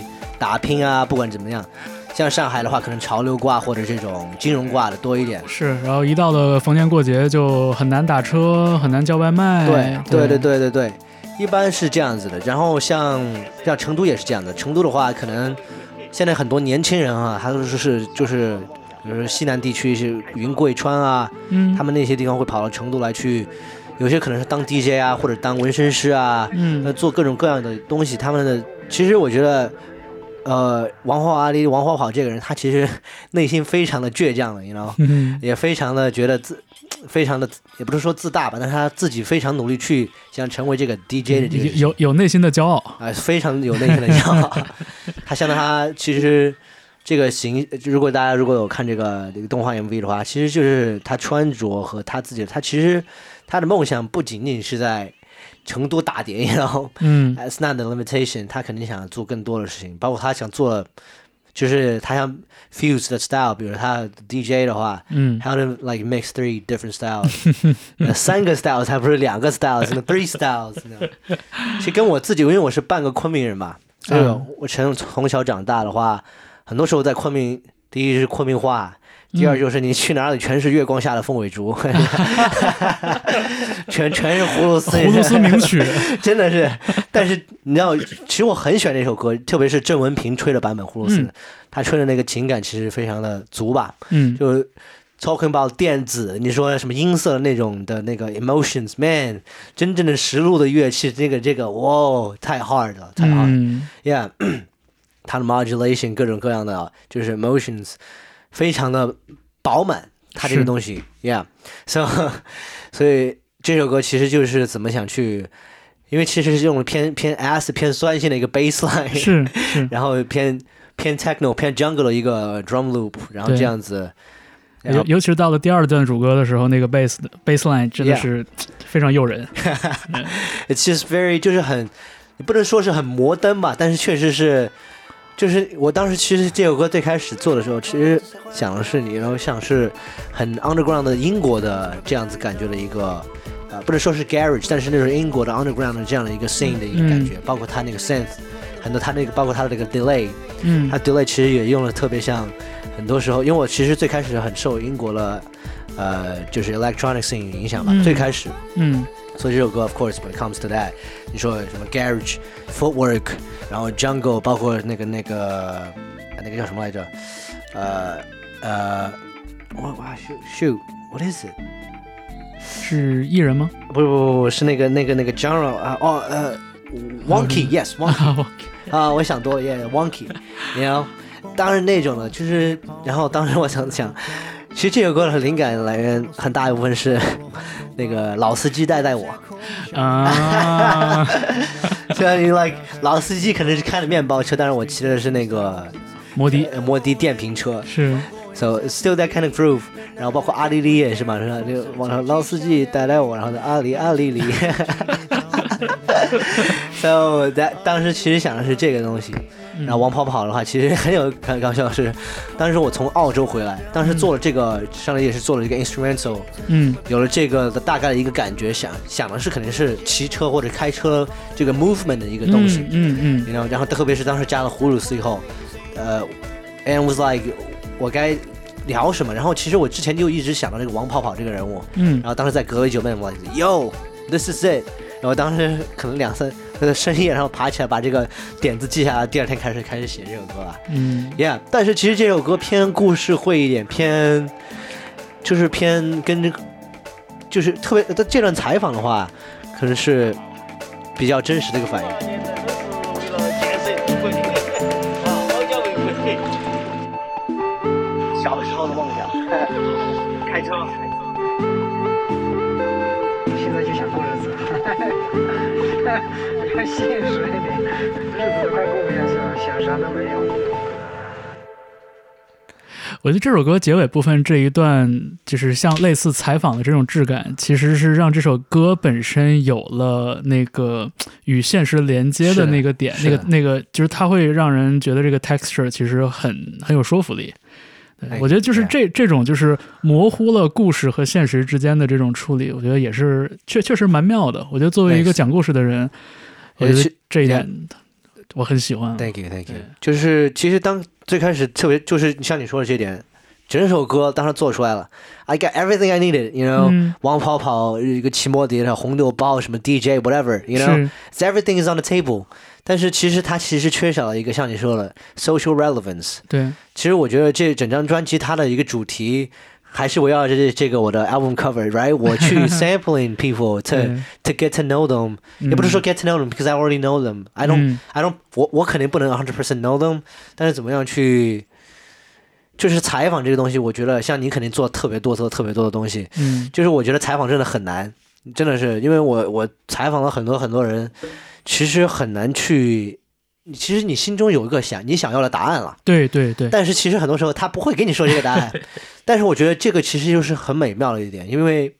打拼啊，不管怎么样。像上海的话，可能潮流挂或者这种金融挂的多一点。是，然后一到了逢年过节就很难打车，很难叫外卖。对对对对对对对，一般是这样子的。然后像像成都也是这样的，成都的话，可能现在很多年轻人啊，他都是是就是，比如说西南地区是云贵川啊，嗯，他们那些地方会跑到成都来去，有些可能是当 DJ 啊，或者当纹身师啊，嗯呃，做各种各样的东西。他们的其实我觉得，呃，王华阿里王华跑这个人，他其实 内心非常的倔强的，你知道吗？嗯也非常的觉得自，非常的也不是说自大吧，但是他自己非常努力去想成为这个 DJ 的这个有有有内心的骄傲。啊、非常有内心的骄傲。他相当他其实这个形，如果大家如果有看这个这个动画 MV 的话，其实就是他穿着和他自己，他其实他的梦想不仅仅是在成都打碟，然后嗯 It's not the limitation，他肯定想做更多的事情，包括他想做，就是他想 fuse 的 style，比如他 DJ 的话，嗯 how like mix three different styles，呃三个 styles 还不是两个 styles，那 three styles。其实跟我自己，因为我是半个昆明人嘛，所我从从小长大的话，很多时候在昆明，第一是昆明话。第二就是你去哪里全是月光下的凤尾竹，全全是葫芦丝，葫芦丝名曲。真的是。但是你知道，其实我很喜欢这首歌，特别是郑文平吹的版本《葫芦丝》嗯他吹的那个情感其实非常的足吧，嗯，就 talking about 电子，你说什么音色那种的那个 emotions，man，真正的实录的乐器，这个这个，哇，太 hard 了，太 hard，yeah，、嗯。Yeah，它的 modulation 各种各样的就是 emotions，非常的饱满，它这个东西，yeah，so 所以这首歌其实就是怎么想去，因为其实是用了偏偏 S 偏酸性的一个 bass line，是是，然后偏偏 techno 偏 jungle 的一个 drum loop，然后这样子，尤尤其是到了第二段主歌的时候，那个 bass 的 bass line 真的是非常诱人。It's just very 就是很，你不能说是很摩登吧，但是确实是，就是我当时其实这首歌最开始做的时候，其实想的是你，然后像是很 underground 的英国的这样子感觉的一个，呃，不能说是 garage，但是那种英国的 underground 的这样的一个 scene 的一个感觉，包括他那个 synth，很多他那个包括他的那个 delay，嗯。他 delay 其实也用的特别像，很多时候，因为我其实最开始很受英国的，呃，就是 electronic scene 影响吧，嗯。最开始。嗯所以这首歌，of course，when it comes to that，你说什么 garage、footwork，然后 jungle，包括那个那个那个叫什么来着？呃呃，我我 shoot shoot，what is it？是艺人吗？不不不不，是那个那个那个 genre 啊哦呃，wonky，yes，wonky 啊，我想多了，yeah，wonky，you know，当然那种的，就是然后当时我想想， 其实这首歌的灵感来源很大一部分是 那个老司机带带我。啊，虽然你 like 老司机可能是开的面包车，但是我骑的是那个摩的呃摩的电瓶车是，so still that kind of groove。然后包括阿丽丽也是嘛？就网上老司机带带我，然后就阿里阿丽丽。so that 当时其实想的是这个东西。然后王跑跑的话，其实很有很搞笑的是，当时我从澳洲回来，当时做了这个，上来也是做了一个 instrumental，嗯。有了这个的大概的一个感觉，想想的是肯定是骑车或者开车这个 movement 的一个东西，嗯嗯然后然后特别是当时加了葫芦丝以后，呃，and was like 我该聊什么？然后其实我之前就一直想到这个王跑跑这个人物，嗯。然后当时在隔离酒店，我 like yo this is it，然后当时可能两三呃深夜，然后爬起来把这个点子记下来，第二天开始开始写这首歌了。嗯 Yeah，但是其实这首歌偏故事会一点，偏就是偏跟这个，就是特别的这段采访的话，可能是比较真实的一个反应。小时候的梦想，开车。现在就想过日子，要现实一点，日子都快过不下去了，想啥都没有。我觉得这首歌结尾部分这一段，就是像类似采访的这种质感，其实是让这首歌本身有了那个与现实连接的的那个点，那个那个就是它会让人觉得这个 texture 其实很很有说服力。我觉得就是这这种就是模糊了故事和现实之间的这种处理，我觉得也是确确实蛮妙的。我觉得作为一个哎讲故事的人，我觉得这一点我很喜欢。Thank you, thank you。就是其实当最开始特别就是像你说的这点，整首歌当时做出来了，I got everything I needed, you know，、嗯王跑跑一个骑摩的，然后红豆包什么 DJ whatever，you know，everything is on the table。但是其实它其实缺少了一个像你说的 social relevance。对，其实我觉得这整张专辑它的一个主题。还是围绕着这这个我的 album cover，right？我去 sampling people to to get to know them，、嗯也不是说 get to know them，because I already know them。I don't、嗯 I don't 我我肯定不能 hundred percent know them，但是怎么样去，就是采访这个东西，我觉得像你肯定做特别多做特别多的东西，嗯就是我觉得采访真的很难，真的是因为我我采访了很多很多人，其实很难去，其实你心中有一个想你想要的答案了，对对对，但是其实很多时候他不会给你说这个答案，但是我觉得这个其实就是很美妙的一点，因为。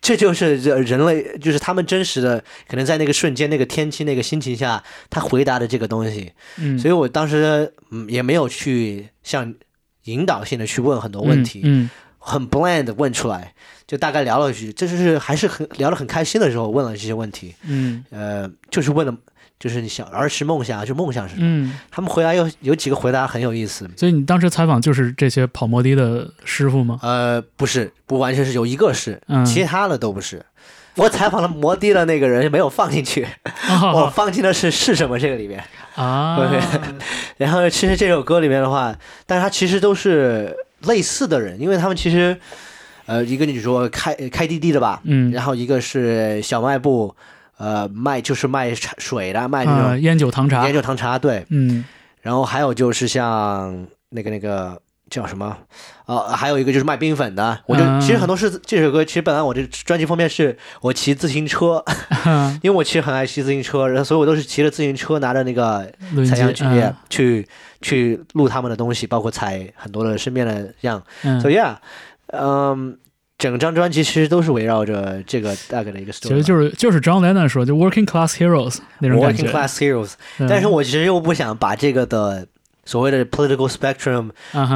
这就是这人类，就是他们真实的，可能在那个瞬间、那个天气、那个心情下，他回答的这个东西。嗯，所以我当时嗯也没有去像引导性的去问很多问题，嗯很 bland 的问出来，就大概聊了一句，这就是还是很聊得很开心的时候问了这些问题，嗯。呃，就是问了，就是你想儿时梦想，就梦想是什么？嗯，他们回答有有几个回答很有意思，所以你当时采访就是这些跑摩的的师傅吗？呃，不是，不完全是有一个是，嗯其他的都不是。我采访了摩的的那个人没有放进去，我啊放进的是是什么这个里面。啊，然后其实这首歌里面的话，但是它其实都是类似的人，因为他们其实，呃，一个你说开开滴滴的吧，嗯然后一个是小卖部，呃，卖就是卖茶水的，卖那种啊烟酒糖茶。烟，酒糖茶，对，嗯。然后还有就是像那个那个叫什么？呃，还有一个就是卖冰粉的。我就、嗯其实很多是这首歌，其实本来我这专辑封面是我骑自行车，因为我其实很爱骑自行车，然后所以我都是骑着自行车拿着那个采样机、嗯去去录他们的东西，包括采很多的身边的样。嗯。So yeah，嗯、整张专辑其实都是围绕着这个大概的一个 story。其实就是就是 John Lennon 说，就 Working Class Heroes 那种感 working 觉。class heroes，、嗯。但是我其实又不想把这个的所谓的 political spectrum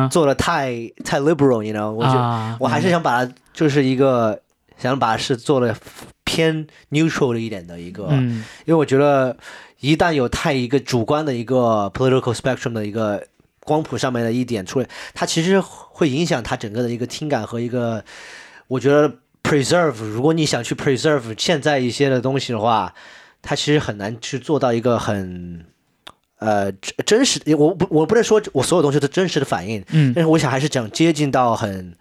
做的太太 liberal，you know，我就、啊，我还是想把它就是一个想把是做的偏 neutral 的一点的一个，嗯。因为我觉得一旦有太一个主观的一个 political spectrum 的一个光谱上面的一点出来，它其实会影响它整个的一个听感和一个，我觉得 preserve，如果你想去 preserve 现在一些的东西的话，它其实很难去做到一个很。呃，真真实，我不，我不能说我所有东西都真实的反应，嗯但是我想还是讲接近到很，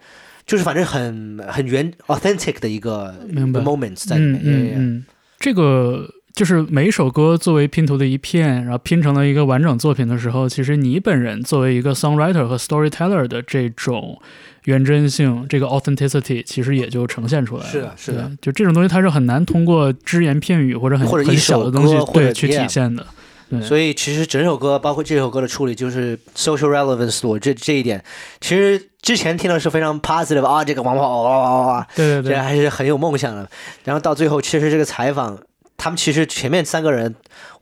就是反正很很原 authentic 的一个 moments 在里面。嗯嗯嗯，这个就是每一首歌作为拼图的一片，然后拼成了一个完整作品的时候，其实你本人作为一个 songwriter 和 storyteller 的这种原真性，这个 authenticity，其实也就呈现出来了。是的是的，就这种东西它是很难通过只言片语或者很或者一很小首的东西歌对去体现的。对，所以其实整首歌，包括这首歌的处理，就是 social relevance，我这这一点，其实之前听的是非常 positive 啊，这个王跑哇哇哇对对对，还是很有梦想的。然后到最后，其实这个采访，他们其实前面三个人，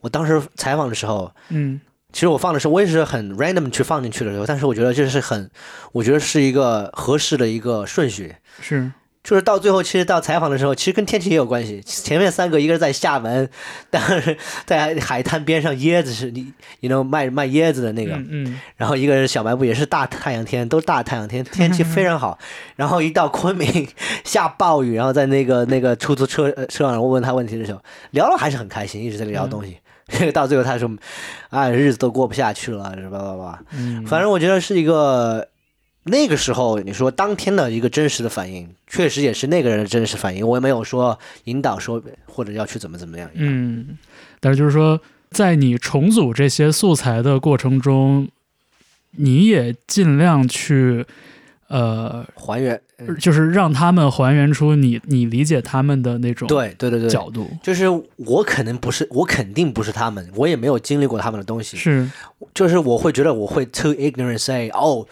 我当时采访的时候，嗯其实我放的是我也是很 random 去放进去的时候，但是我觉得这是很，我觉得是一个合适的一个顺序。是就是到最后，其实到采访的时候，其实跟天气也有关系。前面三个，一个是在厦门，但是在海滩边上椰子是你你能卖卖椰子的那个，嗯嗯然后一个是小卖部，也是大太阳天，都是大太阳天，天气非常好。然后一到昆明下暴雨，然后在那个那个出租车呃车上，我问他问题的时候，聊了还是很开心，一直在聊东西。到最后他说，哎，日子都过不下去了，是吧吧吧。嗯，反正我觉得是一个那个时候你说当天的一个真实的反应，确实也是那个人的真实反应。我也没有说引导说或者要去怎么怎么样。嗯，但是就是说，在你重组这些素材的过程中，你也尽量去，呃，还原，嗯就是让他们还原出你你理解他们的那种对对对对，角度。就是我可能不是，我肯定不是他们，我也没有经历过他们的东西。是，就是我会觉得我会 too ignorant say 哦，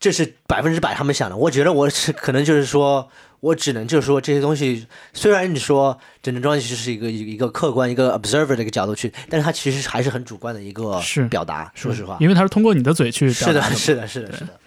这是百分之百他们想的。我觉得我是可能就是说，我只能就是说这些东西，虽然你说整张专辑是一个一个客观一个 observer 的一个角度去，但是它其实还是很主观的一个表达。说实话，因为它是通过你的嘴去表是的，是的，是的，是的，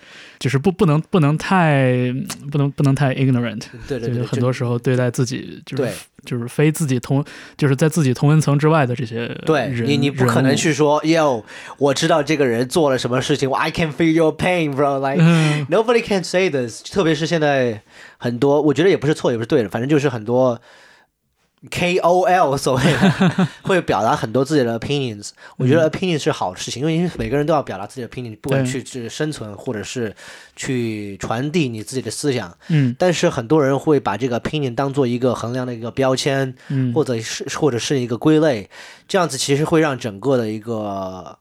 就是不不能不能太不能不能太 ignorant，对对对，就是很多时候对待自己就是对就是非自己同就是在自己同文层之外的这些对你，你不可能去说，Yo，我知道这个人做了什么事情我，I can feel your pain, bro. Like 嗯 nobody can say this。特别是现在很多，我觉得也不是错，也不是对的，反正就是很多 KOL 所谓的 会表达很多自己的 opinions。我觉得 opinion 是好事情，因为每个人都要表达自己的 opinion，不管去去生存或者是去传递你自己的思想。嗯但是很多人会把这个 opinion 当做一个衡量的一个标签，嗯或者是或者是一个归类，这样子其实会让整个的一个，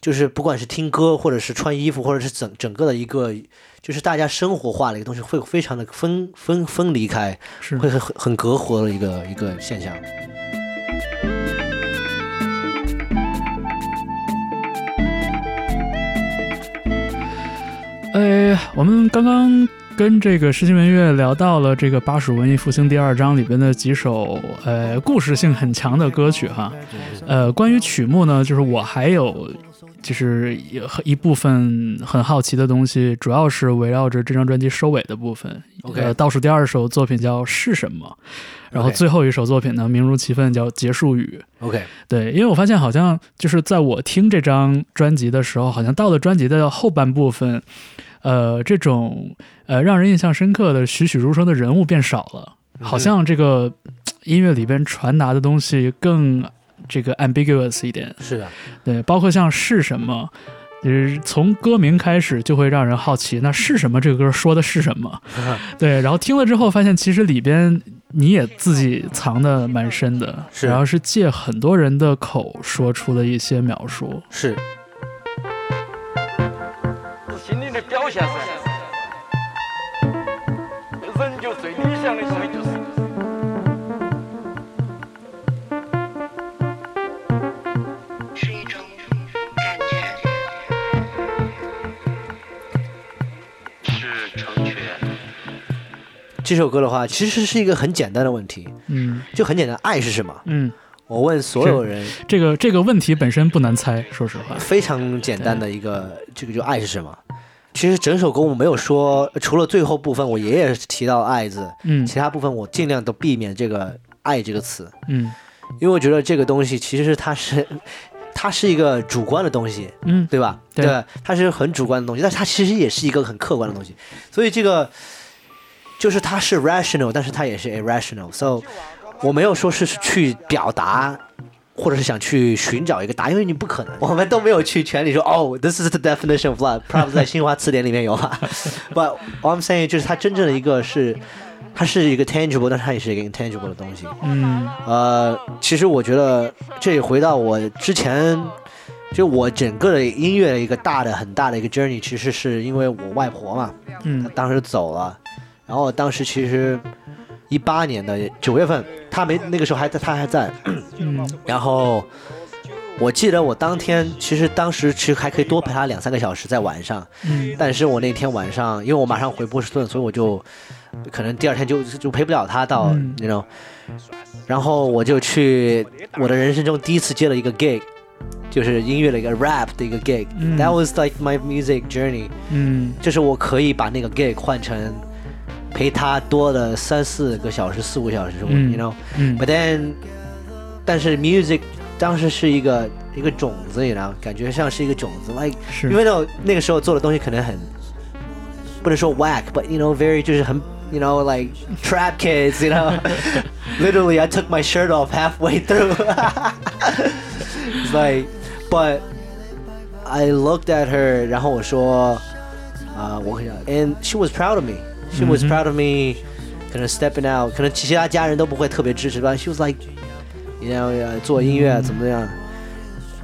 就是不管是听歌，或者是穿衣服，或者是整整个的一个，就是大家生活化的一个东西，会非常的分分分离开，是会很很很隔阂的一个一个现象。呃，我们刚刚跟这个诗情文乐聊到了这个巴蜀文艺复兴第二章里边的几首呃故事性很强的歌曲哈。呃，关于曲目呢，就是我还有就是一一部分很好奇的东西，主要是围绕着这张专辑收尾的部分。OK 呃，倒数第二首作品叫《是什么》，然后最后一首作品呢，名如其分，叫《结束语》。OK，对，因为我发现好像就是在我听这张专辑的时候，好像到了专辑的后半部分，呃，这种呃让人印象深刻的栩栩如生的人物变少了，好像这个音乐里边传达的东西更这个 ambiguous 一点。是的，对，包括像是什么。就是从歌名开始就会让人好奇，那是什么？这个歌说的是什么？对，然后听了之后发现，其实里边你也自己藏的蛮深的，是然后是借很多人的口说出了一些描述。是心这首歌的话，其实是一个很简单的问题，嗯。就很简单，爱是什么？嗯，我问所有人，这个这个问题本身不难猜，说实话。非常简单的一个，这个就爱是什么？其实整首歌我没有说，除了最后部分我爷爷提到“爱”字，嗯。其他部分我尽量都避免这个“爱”这个词，嗯。因为我觉得这个东西其实它是，它是一个主观的东西，嗯，对吧？对。吧它是很主观的东西，但是它其实也是一个很客观的东西，所以这个就是它是 rational，但是它也是 irrational。So 我没有说是去表达，或者是想去寻找一个答案，因为你不可能，我们都没有去全里说哦，this is the definition of love，probably 在新华词典里面有哈。But what I'm saying 就是它真正的一个是，它是一个 tangible，但是它也是一个 intangible 的东西。嗯呃，其实我觉得这也回到我之前，就我整个的音乐的一个大的很大的一个 journey，其实是因为我外婆嘛，她嗯当时走了，然后当时其实一八年的九月份，他没那个时候还在，他还在，嗯。然后我记得我当天其实当时其实还可以多陪他两三个小时在晚上，嗯。但是我那天晚上，因为我马上回波士顿，所以我就可能第二天就就陪不了他到，嗯。你知道，然后我就去我的人生中第一次接了一个 gig，就是音乐的一个 rap 的一个 gig、嗯。That was like my music journey，嗯。就是我可以把那个 gig 换成陪他多的三四个小时、四五个小时、嗯 y o u know。嗯 But then，但是 music 当时是一个一个种子，你知道，感觉像是一个种子，like 是因为那种那个时候做的东西可能很不能说 whack，but you know very 就是很 you know like trap kids，you know literally I took my shirt off halfway through it's like but I looked at her 然后我说啊、我想 and she was proud of me She was proud of me 可能 stepping out. 可能其他家人都不会特别支持吧。She was like you know 呃做音乐啊怎么样。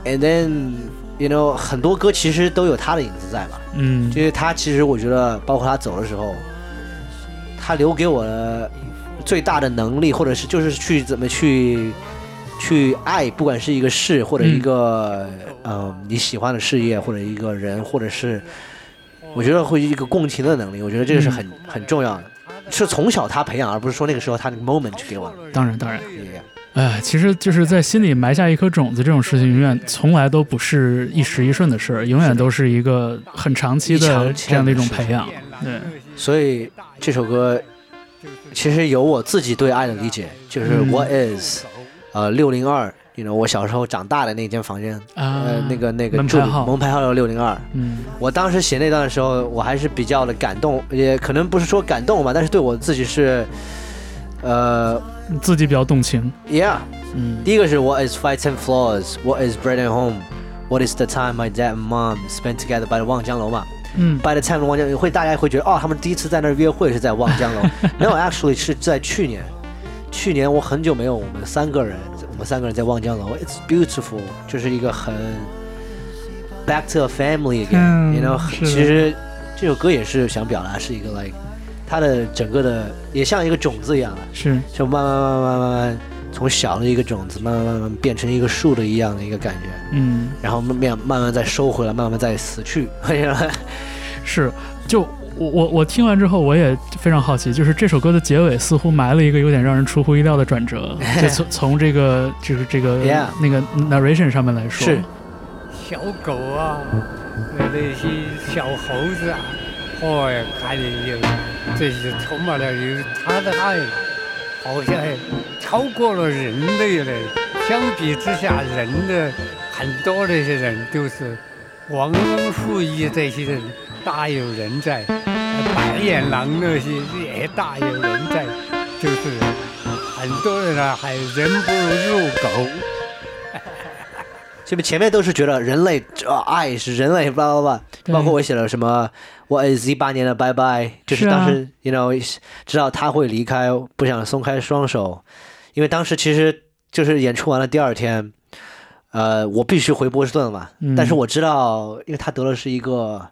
And then you know 很多歌其实都有她的影子在嘛。嗯就是他其实我觉得，包括他走的时候，他留给我的最大的能力，或者是就是去怎么去去爱，不管是一个事或者一个嗯、呃你喜欢的事业，或者一个人，或者是我觉得会一个共情的能力，我觉得这个是很、很重要的，是从小他培养，而不是说那个时候他那个 moment 去给我的。当然当然。Yeah. 哎，其实就是在心里埋下一颗种子，这种事情永远从来都不是一时一瞬的事儿，永远都是一个很长期的这样的一种培养。对，所以这首歌其实有我自己对爱的理解，就是嗯 What is，呃，六零二，you know，我小时候长大的那间房间，啊呃，那个那个门牌号门牌号六零二。嗯我当时写那段的时候，我还是比较的感动，也可能不是说感动吧，但是对我自己是，呃自己比较动情。，Yeah，嗯第一个是 What is fights and flaws？What is bread and home？What is the time my dad and mom spent together by the 望江楼嘛？嗯 by the time 望江会大家会觉得哦，他们第一次在那儿约会是在望江楼。No，actually 是在去年。去年我很久没有我们三个人，我们三个人在望江楼，It's beautiful，就是一个很 back to a family again、嗯 you know，其实这首歌也是想表达是一个 like 它的整个的也像一个种子一样的，是。就慢慢慢慢慢慢慢从小的一个种子，慢慢慢慢变成一个树的一样的一个感觉，嗯。然后慢慢慢慢再收回来，慢慢再死去。是，就我我我听完之后，我也非常好奇，就是这首歌的结尾似乎埋了一个有点让人出乎意料的转折，就从从这个就是这个 Yeah 那个 narration 上面来说，是小狗啊，那那些小猴子啊，哦，看见有这些充满了有他的爱，好像超过了人类了。相比之下，人的很多那些人都是忘恩负义，这些人大有人在。白眼狼那些也大有人在，就是很多人啊，还人不如狗。这 边前面都是觉得人类这、爱是人类，叭叭叭，对包括我写了什么，What is 一八年的拜拜，就是是啊当时、you know 知道他会离开，不想松开双手，因为当时其实就是演出完了第二天，呃，我必须回波士顿嘛，嗯但是我知道，因为他得的是一个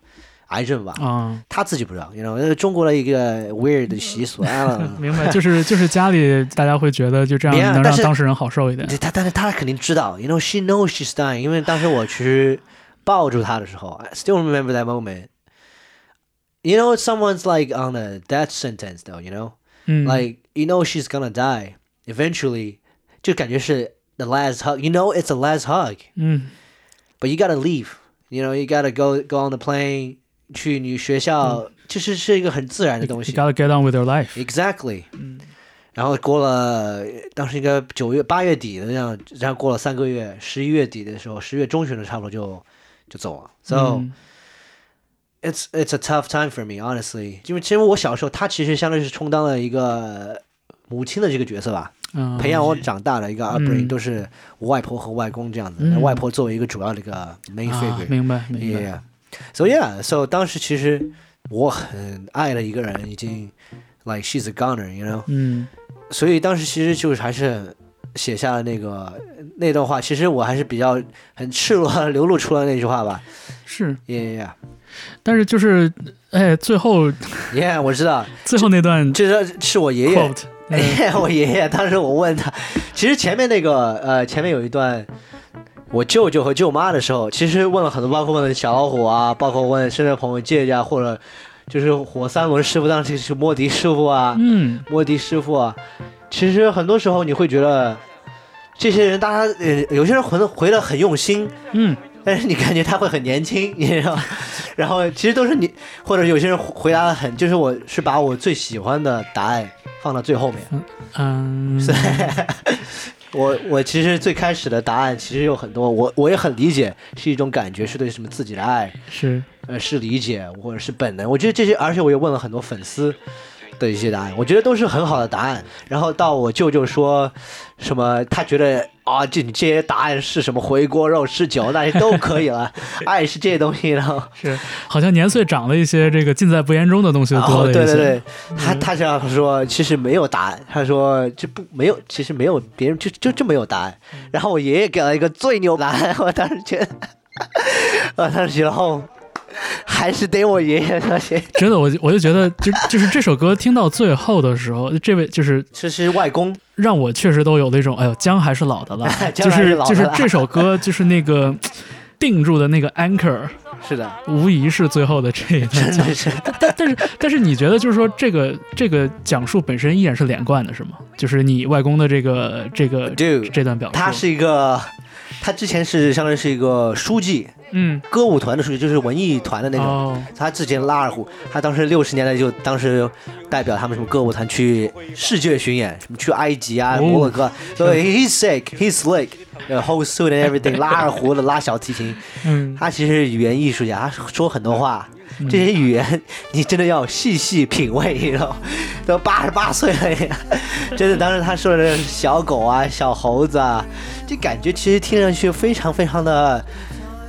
癌症吧，啊，他自己不知道，you know，那是中国的一个 weird 的习俗啊。明白，就是就是家里大家会觉得就这样能明白但是让当事人好受一点。他但是他肯定知道，you know she knows she's dying，因为当时我去抱住她的时候，I still remember that moment。You know, someone's like on a death sentence, though. You know, 嗯 like you know she's gonna die eventually，就感觉是 the last hug. You know, it's a last hug, 嗯 but you gotta leave. You know, you gotta go go on the plane 去你学校，就是是一个很自然的东 You 西。gotta get on with your life。Exactly。然后过了，当时应该九月八月底的那样，然后过了三个月，十一月底的时候，十月中旬的差不多就就走了。So、嗯 it's it's a tough time for me, honestly。因为其实我小时候，他其实相当于是充当了一个母亲的这个角色吧，嗯，培养我长大的一个 upbringing、嗯都是我外婆和外公这样子。嗯外婆作为一个主要的一个 main 啊 figure，、明白明白。Yeah. So yeah, so 当时其实我很爱的一个人已经，like she's a goner，you know，嗯所以当时其实就是还是写下了那个那段话。其实我还是比较很赤裸流露出了那句话吧。是，，yeah，, yeah. 但是就是哎，最后 yeah, 我知道，最后那段这是是我爷爷。哎，我爷爷当时我问他，其实前面那个呃，前面有一段。我舅舅和舅妈的时候，其实问了很多，包括问小老虎啊，包括问身边朋友借一下，或者就是火三轮师傅，当时是莫迪师傅啊，嗯。莫迪师傅啊，其实很多时候你会觉得，这些人大家呃，有些人回的回的很用心，嗯。但是你感觉他会很年轻，你知道，然后其实都是你，或者有些人回答的很，就是我是把我最喜欢的答案放到最后面。嗯，我我其实最开始的答案其实有很多，我我也很理解，是一种感觉，是对什么自己的爱，是呃，是理解或者是本能。我觉得这些，而且我也问了很多粉丝的一些答案，我觉得都是很好的答案。然后到我舅舅说什么，他觉得啊，这你这些答案是什么回锅肉、吃酒那些都可以了，爱是这些东西，然后。是，好像年岁长了一些，这个尽在不言中的东西多哦，了一些。对对对，他他这样说，其实没有答案。他说这不没有，其实没有别人就就这没有答案。然后我爷爷给了一个最牛答案，我当时觉得，我当时觉得哦，还是得我爷爷那些。真的，我就我就觉得，就就是这首歌听到最后的时候，这位就是这是外公，让我确实都有那种，哎呦，姜还是老的辣，就是老的辣就是这首歌就是那个定住的那个 anchor，是的，无疑是最后的这一段真的是。但但是但是你觉得就是说这个这个讲述本身依然是连贯的，是吗？就是你外公的这个这个这段表述，他是一个，他之前是相当于是一个书记，嗯。歌舞团的属于，就是文艺团的那种。哦。他之前拉二胡，他当时六十年代就当时代表他们什么歌舞团去世界巡演，什么去埃及啊、哦。摩洛哥，所以 he's sick, he's slick, the whole suit and everything，拉二胡的、拉小提琴，嗯。他其实是语言艺术家，他说很多话，这些语言你真的要细细品味，你知道？都八十八岁了呀，真的，当时他说的小狗啊、小猴子啊，这感觉其实听上去非常非常的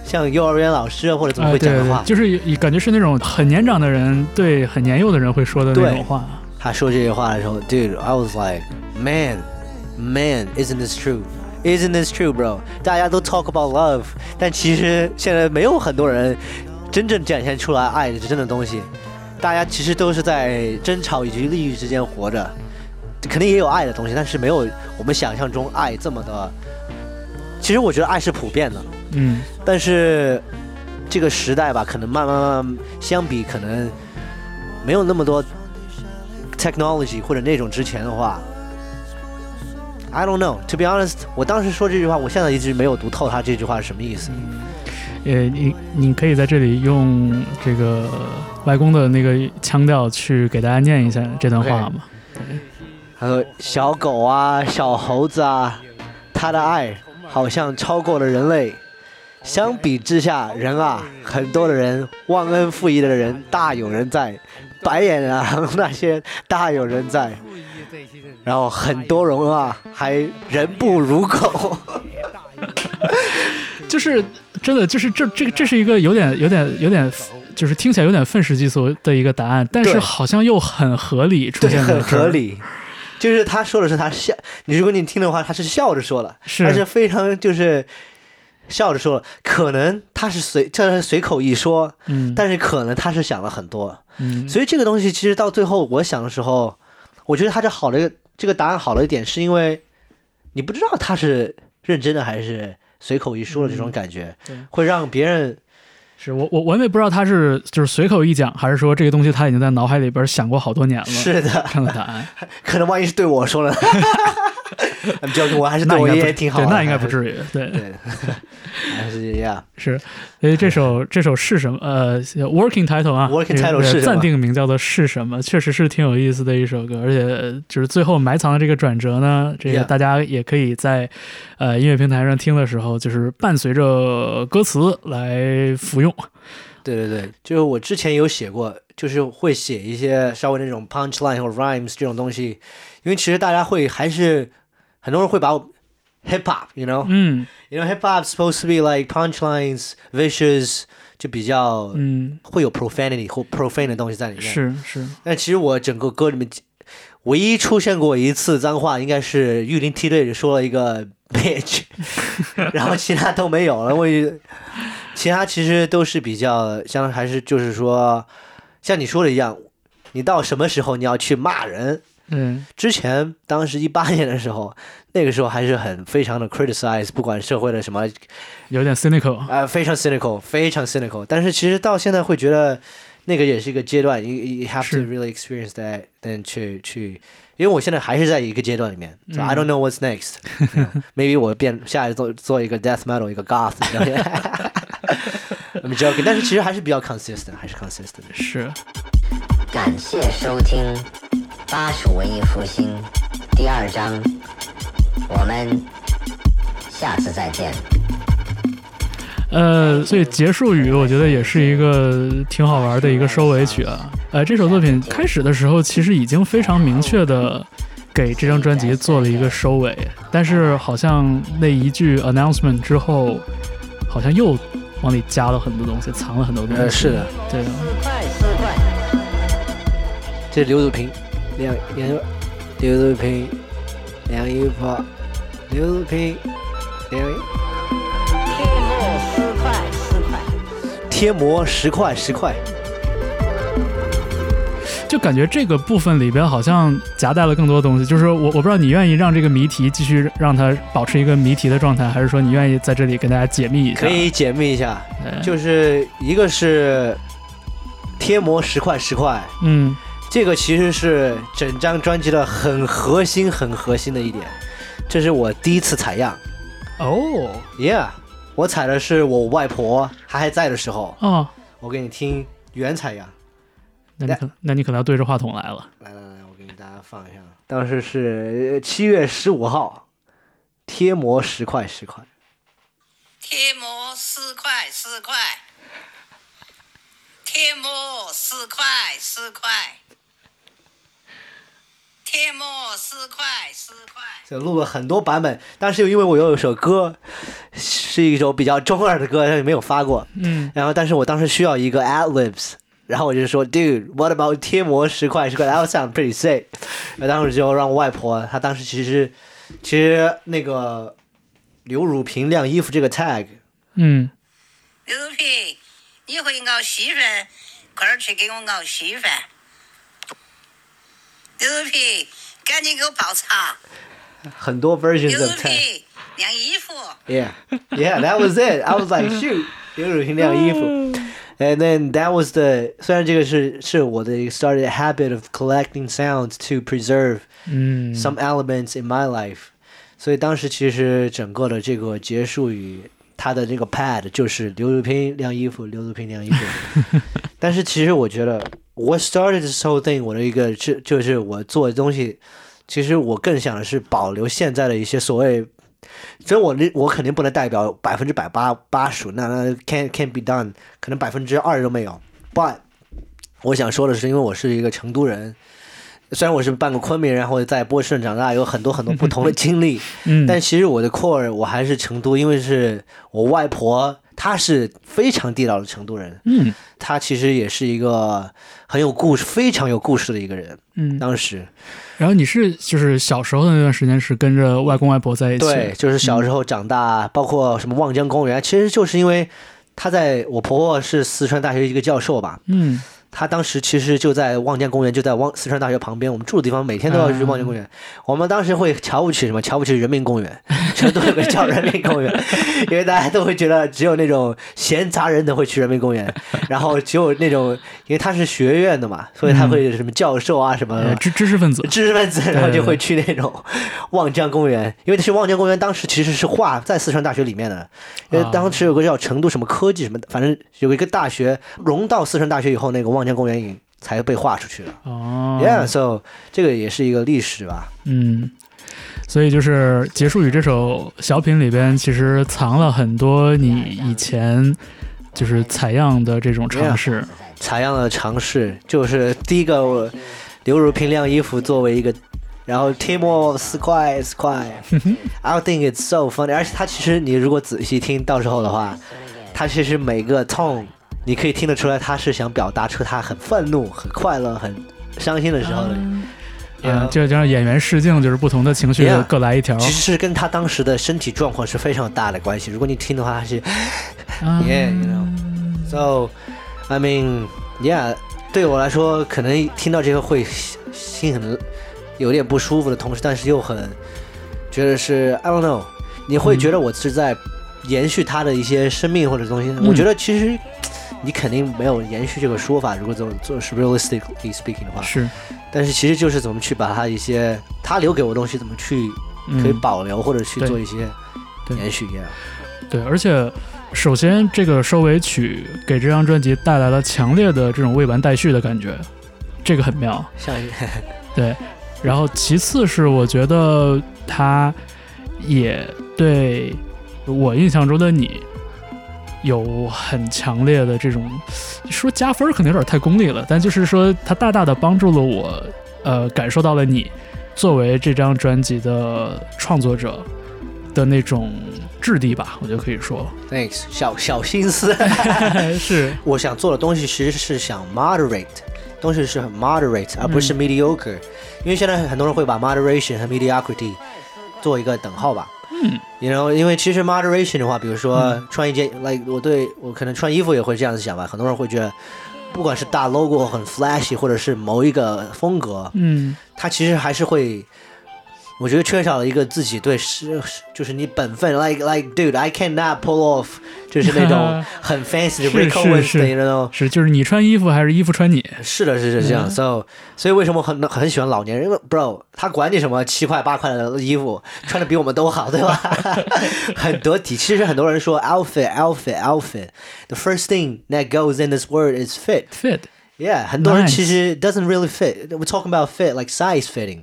像幼儿园老师或者怎么会讲的话。就是感觉是那种很年长的人对很年幼的人会说的那种话。他说这些话的时候，dude，I was like, man, man, isn't this true? Isn't this true, bro? 大家都 talk about love，但其实现在没有很多人真正展现出来爱是真的东西。大家其实都是在争吵以及利益之间活着，肯定也有爱的东西，但是没有我们想象中爱这么的。其实我觉得爱是普遍的，嗯但是这个时代吧，可能慢慢慢慢相比，可能没有那么多 technology 或者那种之前的话，I don't know. To be honest，我当时说这句话，我现在一直没有读透他这句话是什么意思。呃，你你可以在这里用这个外公的那个腔调去给大家念一下这段话吗？他说：“小狗啊，小猴子啊，他的爱好像超过了人类。相比之下，人啊，很多的人忘恩负义的人大有人在，白眼狼那些大有人在。然后很多人啊，还人不如狗。就是真的，就是这这个这是一个有点有点有点，就是听起来有点愤世嫉俗的一个答案，但是好像又很合理出对，现在很合。理。就是他说的是他笑，你如果你听的话，他是笑着说了，是他是非常就是笑着说了，可能他是随这是随口一说，嗯，但是可能他是想了很多，嗯，所以这个东西其实到最后我想的时候，我觉得他这好的一个这个答案好了一点，是因为你不知道他是认真的还是随口一说的这种感觉，对。会让别人是我我我也不知道他是就是随口一讲，还是说这个东西他已经在脑海里边想过好多年了，是的。答案，可能万一是对我说了，I'm joking，我还是对我那应该不爷爷挺好的，那应该不至于，对，对，还是一样，是，所以这首这首是什么？呃，working title 啊 Working title 是暂定名叫做是什么？确实是挺有意思的一首歌，而且呃就是最后埋藏的这个转折呢，这个大家也可以在呃音乐平台上听的时候，就是伴随着歌词来服用。对对对，就是我之前有写过，就是会写一些稍微那种 punch line 或者 rhymes 这种东西，因为其实大家会还是很多人会把我 hip hop，you know，you 嗯 know hip hop supposed to be like punchlines vicious，就比较嗯，会有 profanity 或 profane 的东西在里面。，是是，但其实我整个歌里面唯一出现过一次脏话，应该是玉林梯队说了一个 bitch，然后其他都没有了。我也其他其实都是比较，像还是就是说，像你说的一样，你到什么时候你要去骂人？嗯之前当时一八年的时候，那个时候还是很非常的 criticize，不管社会的什么有点 cynical。呃，非常 cynical，非常 cynical。但是其实到现在会觉得，那个也是一个阶段，you you have to really experience that，then 去去，因为我现在还是在一个阶段里面、so I don't know what's next。Maybe 我变下一做做一个 death metal，一个 goth 你知道吗。I'm joking，但是其实还是比较 consistent，还是 consistent。是，感谢收听《巴蜀文艺复兴》第二章，我们下次再见。呃，所以结束语我觉得也是一个挺好玩的一个收尾曲啊。呃，这首作品开始的时候其实已经非常明确的给这张专辑做了一个收尾，但是好像那一句 announcement 之后，好像又往里加了很多东西，藏了很多东西。呃，是的，对的，快四块，这是刘祖平，晾晾刘如平晾衣服，刘如平晾衣贴膜十块四块，贴膜十块十块。就感觉这个部分里边好像夹带了更多东西。就是我我不知道你愿意让这个谜题继续让它保持一个谜题的状态，还是说你愿意在这里跟大家解密一下？可以解密一下，呃，就是一个是贴膜十块十块，嗯这个其实是整张专辑的很核心、很核心的一点。这是我第一次采样哦，Yeah，我采的是我外婆她还在的时候，哦，我给你听原采样。那你可那你可能要对着话筒来了。来来来，我给大家放一下，当时是七月十五号，贴膜十块十块。贴膜四块四块，贴膜四块四块，贴膜四块四块。就录了很多版本，但是因为我有一首歌是一首比较中二的歌，但是没有发过，嗯然后但是我当时需要一个 ad libs，然后我就说，dude，what about 贴膜十块十块？That sound pretty sick。然后当时就让我外婆，她当时其实其实那个刘汝平晾衣服这个 tag，嗯，刘汝平，你会熬稀饭，快点去给我熬稀饭。刘皮，赶紧给我泡茶。很多 versions 刘 of tag。皮，晾衣服。 Yeah, yeah, that was it. I was like, shoot，刘汝平晾衣服。And then that was the 虽然这个是是我的 started habit of collecting sounds to preserve 嗯 some elements in my life，所以当时其实整个的这个结束语， 它的这个 pad 就是刘汝平晾衣服，刘汝平晾衣服。但是其实我觉得，what started this whole thing，我的一个是就是我做的东西，其实我更想的是保留现在的一些所谓。所以我那我肯定不能代表百分之百八八十，那那 can can be done，可能百分之二都没有。But 我想说的是，因为我是一个成都人，虽然我是半个昆明人，然后在波士顿长大，有很多很多不同的经历，嗯，但其实我的 core 我还是成都，因为是我外婆她是非常地道的成都人，嗯。她其实也是一个很有故事、非常有故事的一个人。嗯。当时。然后你是就是小时候的那段时间是跟着外公外婆在一起，对，就是小时候长大，包括什么望江公园，其实就是因为她在我婆婆是四川大学一个教授吧，嗯他当时其实就在望江公园，就在望四川大学旁边，我们住的地方每天都要去望江公园。我们当时会瞧不起什么？瞧不起人民公园，成都有个叫人民公园，因为大家都会觉得只有那种闲杂人等会去人民公园，然后只有那种，因为他是学院的嘛，所以他会什么教授啊什么呃知知识分子，知识分子，然后就会去那种 望江公园，因为是望江公园当时其实是划在四川大学里面的，因为当时有个叫成都什么科技什么的，反正有一个大学融到四川大学以后，那个望江公园影才被划出去了。哦 Yeah，so 这个也是一个历史吧。嗯，所以就是结束语这首小品里边，其实藏了很多你以前就是采样的这种尝试。采样的尝试就是第一个，我刘如平晾衣服作为一个，然后 Timo 四块四块，I don't think it's so funny。而且他其实你如果仔细听到时候的话，他其实每个 tone 你可以听得出来，他是想表达出他很愤怒、很快乐、很伤心的时候的。嗯，就就让演员试镜，就是不同的情绪各来一条。其实是跟他当时的身体状况是非常大的关系。如果你听的话，他是啊 Yeah, you know. So, I mean, yeah. 对我来说，可能听到这个会心很有点不舒服的同时，但是又很觉得是 I don't know。你会觉得我是在延续他的一些生命或者东西。我觉得其实你肯定没有延续这个说法。如果做做是 realistically speaking 的话，是，但是其实就是怎么去把它一些他留给我的东西怎么去可以嗯保留，或者去做一些对延续。Yeah. 对，而且首先这个收尾曲给这张专辑带来了强烈的这种未完待续的感觉，这个很妙。像一 对，然后其次是我觉得他也对我印象中的你有很强烈的这种说加分儿可能有点太功利了，但就是说它大大的帮助了我，呃，感受到了你作为这张专辑的创作者的那种质地吧，我觉得可以说 Thanks，小小心思。是我想做的东西其实是想 moderate，东西是很 moderate，而不是 mediocre，、因为现在很多人会把 moderation 和 mediocrity 做一个等号吧。嗯，you know，因为其实 moderation 的话，比如说穿一件、like 我对我可能穿衣服也会这样子想吧，很多人会觉得，不管是大 logo 很 flashy，或者是某一个风格，嗯。它其实还是会，我觉得缺少了一个自己对是就是你本分，like like dude I cannot pull off，就是那种很 fancy 的是 Rick 是 Owens 是的那种。是，就是你穿衣服还是衣服穿你？是的，是是这样、嗯 s o 所以为什么很很喜欢老年人因为？Bro，他管你什么七块八块的衣服，穿的比我们都好，对吧？很得体。其实很多人说 outfit outfit outfit，the first thing that goes in this word is fit。fit Yeah，很多人其实 doesn't really fit. We're talking about fit like size fitting.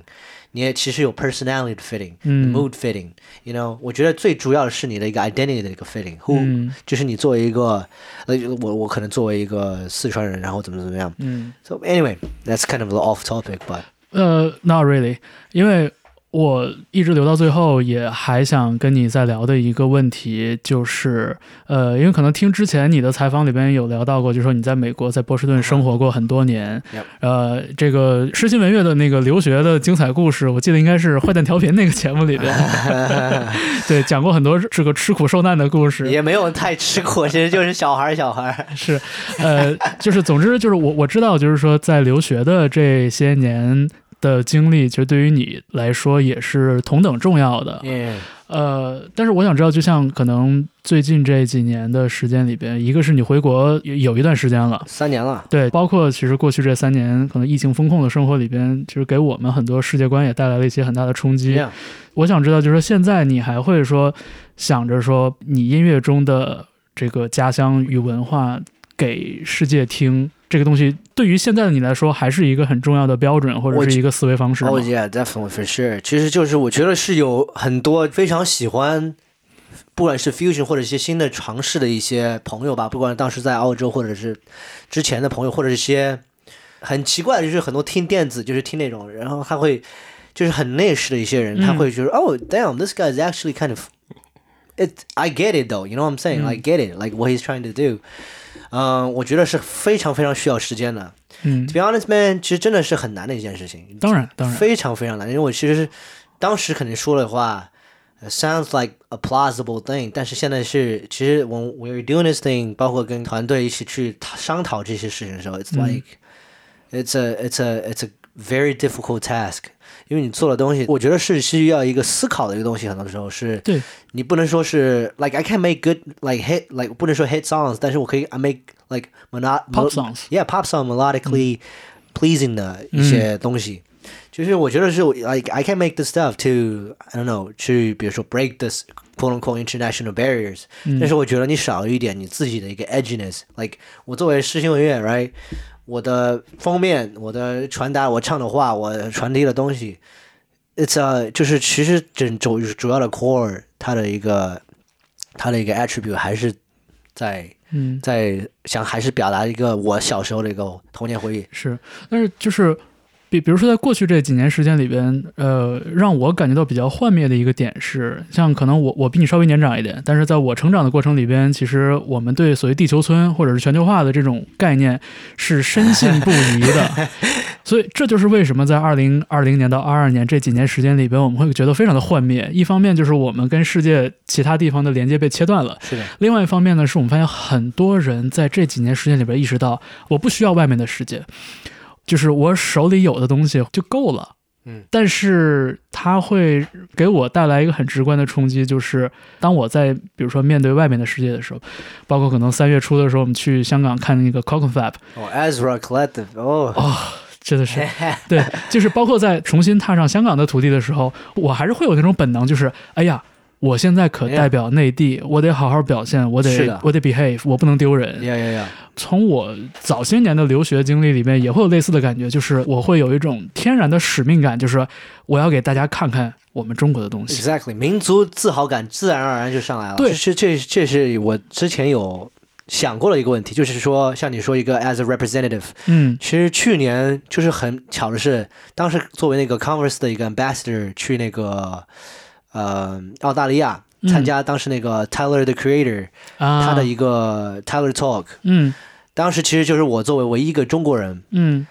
你也其实有 personality 的 fitting，嗯 mood fitting。You know，我觉得最主要的是你的一个 identity 的一个 fitting。Who，、嗯就是你作为一个，呃，我我可能作为一个四川人，然后怎么怎么样。嗯。 So anyway，that's kind of the off topic，but 呃，not really，因为 我一直留到最后，也还想跟你再聊的一个问题就是，呃，因为可能听之前你的采访里边有聊到过，就是说你在美国在波士顿生活过很多年呃，这个诗心文乐的那个留学的精彩故事，我记得应该是坏蛋调频那个节目里边，对，讲过很多这个吃苦受难的故事，也没有太吃苦，其实就是小孩儿小孩儿。是，呃，就是总之就是我我知道，就是说在留学的这些年的经历，其实对于你来说也是同等重要的。Yeah，呃，但是我想知道，就像可能最近这几年的时间里边，一个是你回国有有一段时间了。三年了。对，包括其实过去这三年，可能疫情风控的生活里边，其实给我们很多世界观也带来了一些很大的冲击。Yeah，我想知道，就是说现在你还会说想着说你音乐中的这个家乡与文化给世界听，这个东西对于现在的你来说还是一个很重要的标准或者是一个思维方式吗 Oh yeah, definitely for sure。其实就是我觉得是有很多非常喜欢，不管是 fusion 或者一些新的尝试的一些朋友吧，不管当时在澳洲或者是之前的朋友，或者是一些很奇怪的，就是很多听电子，就是听那种，然后他会就是很内饰的一些人，嗯他会觉得、哦，damn，this guy is actually kind of it I get it though. You know what I'm saying? I get it. Like what he's trying to do. 嗯、我觉得是非常非常需要时间的。嗯 To，be honest, man，其实真的是很难的一件事情。当然当然，非常非常难，因为我其实是当时肯定说的话、呃 sounds like a plausible thing，但是现在是其实我 we're doing this thing，包括跟团队一起去讨商讨这些事情的时候，it's 嗯 like、it's a it's a it's a very difficult task。 因为你做的东西，我觉得是需要一个思考的一个东西，很多时候是对，你不能说是 like I can make good like hit like 不能说 hit songs，但是我可以 I make like monot Pop songs yeah pop song melodically pleasing 的一些东西。就是我觉得是 like I can make the stuff to I don't know 去比如说 break this quote unquote international barriers，、但是我觉得你少了一点你自己的一个 edginess。like 我作为视听文乐，right， 我的封面、我的传达、我唱的话、我传递的东西，it's a 就是其实整主主要的 core 它的一个它的一个 attribute 还是在嗯。在想还是表达一个我小时候的一个童年回忆。是，但是就是比比如说在过去这几年时间里边，呃，让我感觉到比较幻灭的一个点是，像可能我我比你稍微年长一点，但是在我成长的过程里边，其实我们对所谓地球村或者是全球化的这种概念是深信不疑的，所以这就是为什么在二零二零年到二二年这几年时间里边，我们会觉得非常的幻灭。一方面就是我们跟世界其他地方的连接被切断了，是的，另外一方面呢，是我们发现很多人在这几年时间里边意识到，我不需要外面的世界，就是我手里有的东西就够了。嗯，但是它会给我带来一个很直观的冲击，就是当我在比如说面对外面的世界的时候，包括可能三月初的时候，我们去香港看那个 c o c o n Fab，哦，Ezra Collective，哦，真的是。对，就是包括在重新踏上香港的土地的时候，我还是会有那种本能，就是哎呀，我现在可代表内地，我得好好表现，我得我得 behave，我不能丢人。呀呀呀，从我早些年的留学经历里面，也会有类似的感觉，就是我会有一种天然的使命感，就是我要给大家看看我们中国的东西。Exactly，民族自豪感自然而然就上来了。对这这这是我之前有想过的一个问题，就是说，像你说一个 as a representative，嗯其实去年就是很巧的是，当时作为那个 Converse 的一个 ambassador 去那个呃澳大利亚嗯参加当时那个 Tyler the Creator、啊，他的一个 Tyler Talk，嗯当时其实就是我作为唯一一个中国人。嗯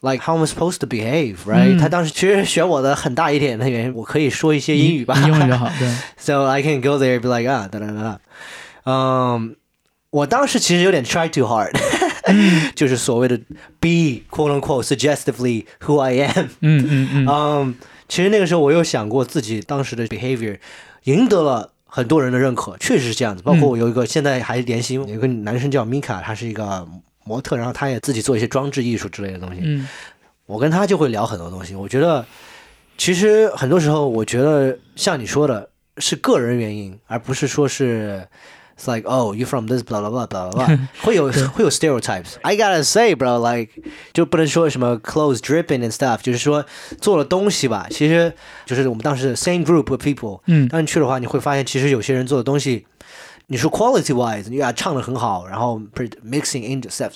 Like how I'm supposed to behave, right？、嗯他当时其实选我的很大一点的原因，我可以说一些英语吧，英文比较好，对，So I can go there and be like 啊哒哒哒哒。嗯，我当时其实有点 try too hard，、就是所谓的 be quote unquote suggestively who I am。嗯嗯嗯嗯，其实那个时候我有想过自己当时的 behavior 赢得了很多人的认可，确实是这样子。包括我有一个现在还联系有一个男生叫 Mika，他是一个模特，然后他也自己做一些装置艺术之类的东西。嗯我跟他就会聊很多东西。我觉得，其实很多时候，我觉得像你说的，是个人原因，而不是说是。It's like, oh, you from this, blah blah blah blah blah blah，会有会有 stereotypes. I gotta say, bro, like 就不能说什么 clothes dripping and stuff，就是说做的东西吧，其实就是我们当时 same group of people，嗯当你去的话，你会发现其实有些人做的东西，你说 quality wise，你啊唱的很好，然后 pre- mixing in steps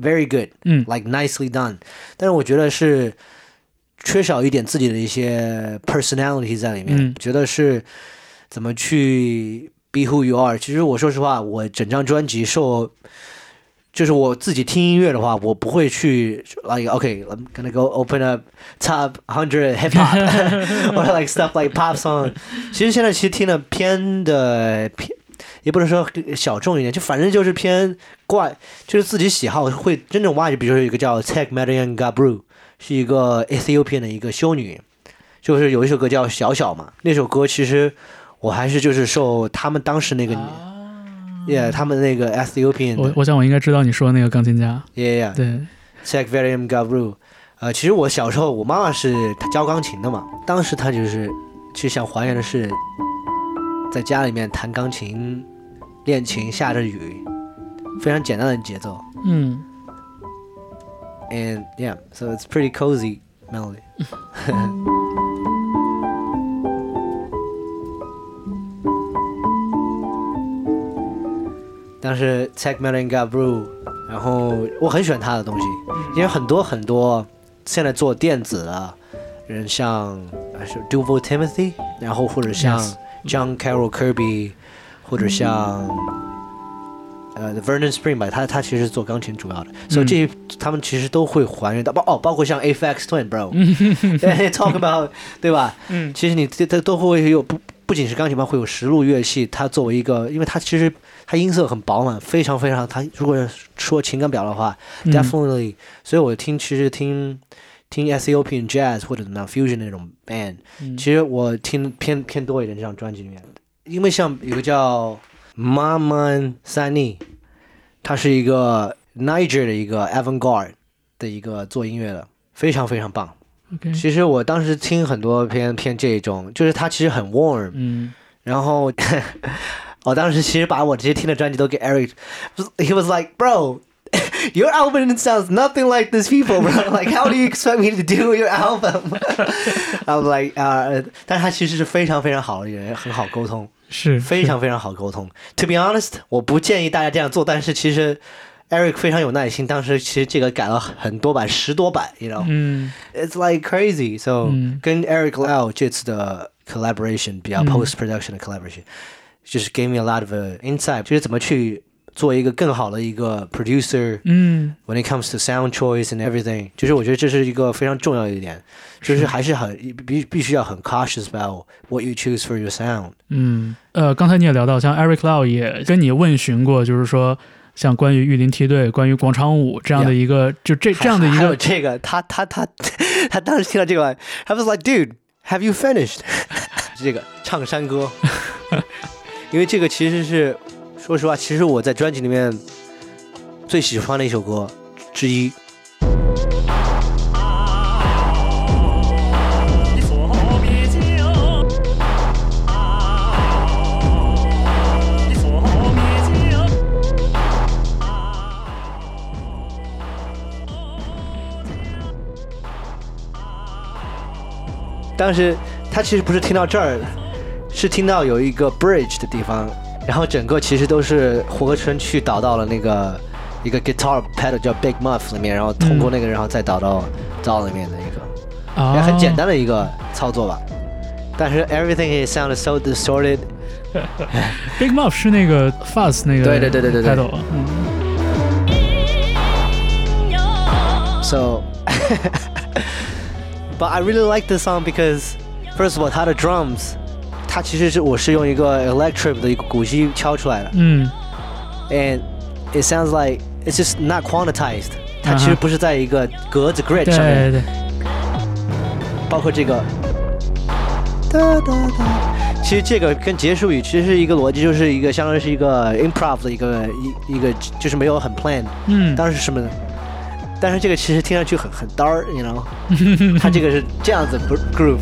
very good，嗯 like nicely done，但是我觉得是缺少一点自己的一些 personality 在里面，嗯觉得是怎么去 Be who you are。其实我说实话，我整张专辑受。就是我自己听音乐的话，我不会去 like OK，I'm、gonna go open up top hundred hip hop or like stuff like pop song。其实现在其实听的偏的偏，也不能说小众一点，就反正就是偏怪，就是自己喜好会真正挖掘。比如说有一个叫 Tech Marian Gabru，是一个 Ethiopian 的一个修女，就是有一首歌叫小小嘛，那首歌其实我还是就是受他们当时那个。Yeah，他们那个 Ethiopian，我我想我应该知道你说的那个钢琴家，Yeah，对，Tech Mariam Gabru，呃，其实我小时候我妈妈是教钢琴的嘛，当时她就是其实想还原的是在家里面弹钢琴、练琴，下着雨，非常简单的节奏。嗯。And yeah, so it's pretty cozy melody. 但是 Tech Mariam Gabru，然后我很喜欢他的东西，因为很多很多现在做电子的人，像呃是 Duval Timothy，然后或者像 John Carroll Kirby，或者像呃 Vernon Spring 吧，他他其实是做钢琴主要的，所以这些他们其实都会还原到包哦，包括像 Aphex Twin bro，对 talk about 对吧？嗯。其实你这这都会有不不仅是钢琴吧，会有实录乐器，它作为一个，因为它其实它音色很饱满，非常非常，他如果说情感表的话、嗯。d e f i n i t e l y 所以我听其实听听 Ethiopian jazz 或者怎么样 fusion 那种 band，、嗯。其实我听偏偏多一点这张专辑里面，因为像有个叫 Maman Sani，他是一个 Niger 的一个 avant-garde 的一个做音乐的，非常非常棒。OK，其实我当时听很多偏偏这种，就是它其实很 warm，嗯。然后 我当时其实把我这些听的专辑都给 Eric，he was like bro。Your album sounds nothing like these people, bro. Like, how do you expect me to do your album? I was like, 呃、但是他其实是非常非常好的一个人，很好沟通，是非常非常好沟通。To be honest，我不建议大家这样做，但是其实 Eric 非常有耐心，当时其实这个改了很多版，十多版，you know。嗯 It's like crazy. So 嗯跟 Eric Lau 这次的 collaboration 比较嗯 post production 的 collaboration，、 就是 gave me a lot of uh, insight，就是怎么去做一个更好的一个 producer。嗯 When it comes to sound choice and everything，就是我觉得这是一个非常重要的一点，就是还是很必必须要很 cautious about what you choose for your sound。嗯，呃，刚才你也聊到，像 Eric Lau 也跟你问询过，就是说像关于御林梯队、关于广场舞这样的一个就这这样的一还有个这个，他他他他当时听到这个，I was like, dude, have you finished？这个唱山歌， 因为这个其实是，说实话，其实我在专辑里面最喜欢的一首歌之一。当时他其实不是听到这儿的，是听到有一个 bridge 的地方，然后整个其实都是活成去导到了那个一个 guitar pedal 叫 Big Muff 里面，然后通过那个，然后再导到灶里面的一个，啊也很简单的一个操作吧。但是 everything is sounded so distorted， Big Muff 是那个 Fuzz 那个对对对对对对 pedal，嗯 So, but I really like this song because, first of all, 它的 drums， 它其实是我是用一个 electric 的一个鼓机敲出来的嗯，and it sounds like it's just not quantized。它其实不是在一个格子 grid 对上面，对对，包括这个。哒哒哒，其实这个跟结束语其实是一个逻辑，就是一个相当于是一个 improv 的一个一一个，就是没有很 plan，嗯当时什么呢？但是这个其实听上去很很 dark，you know，它这个是这样子 gro- groove。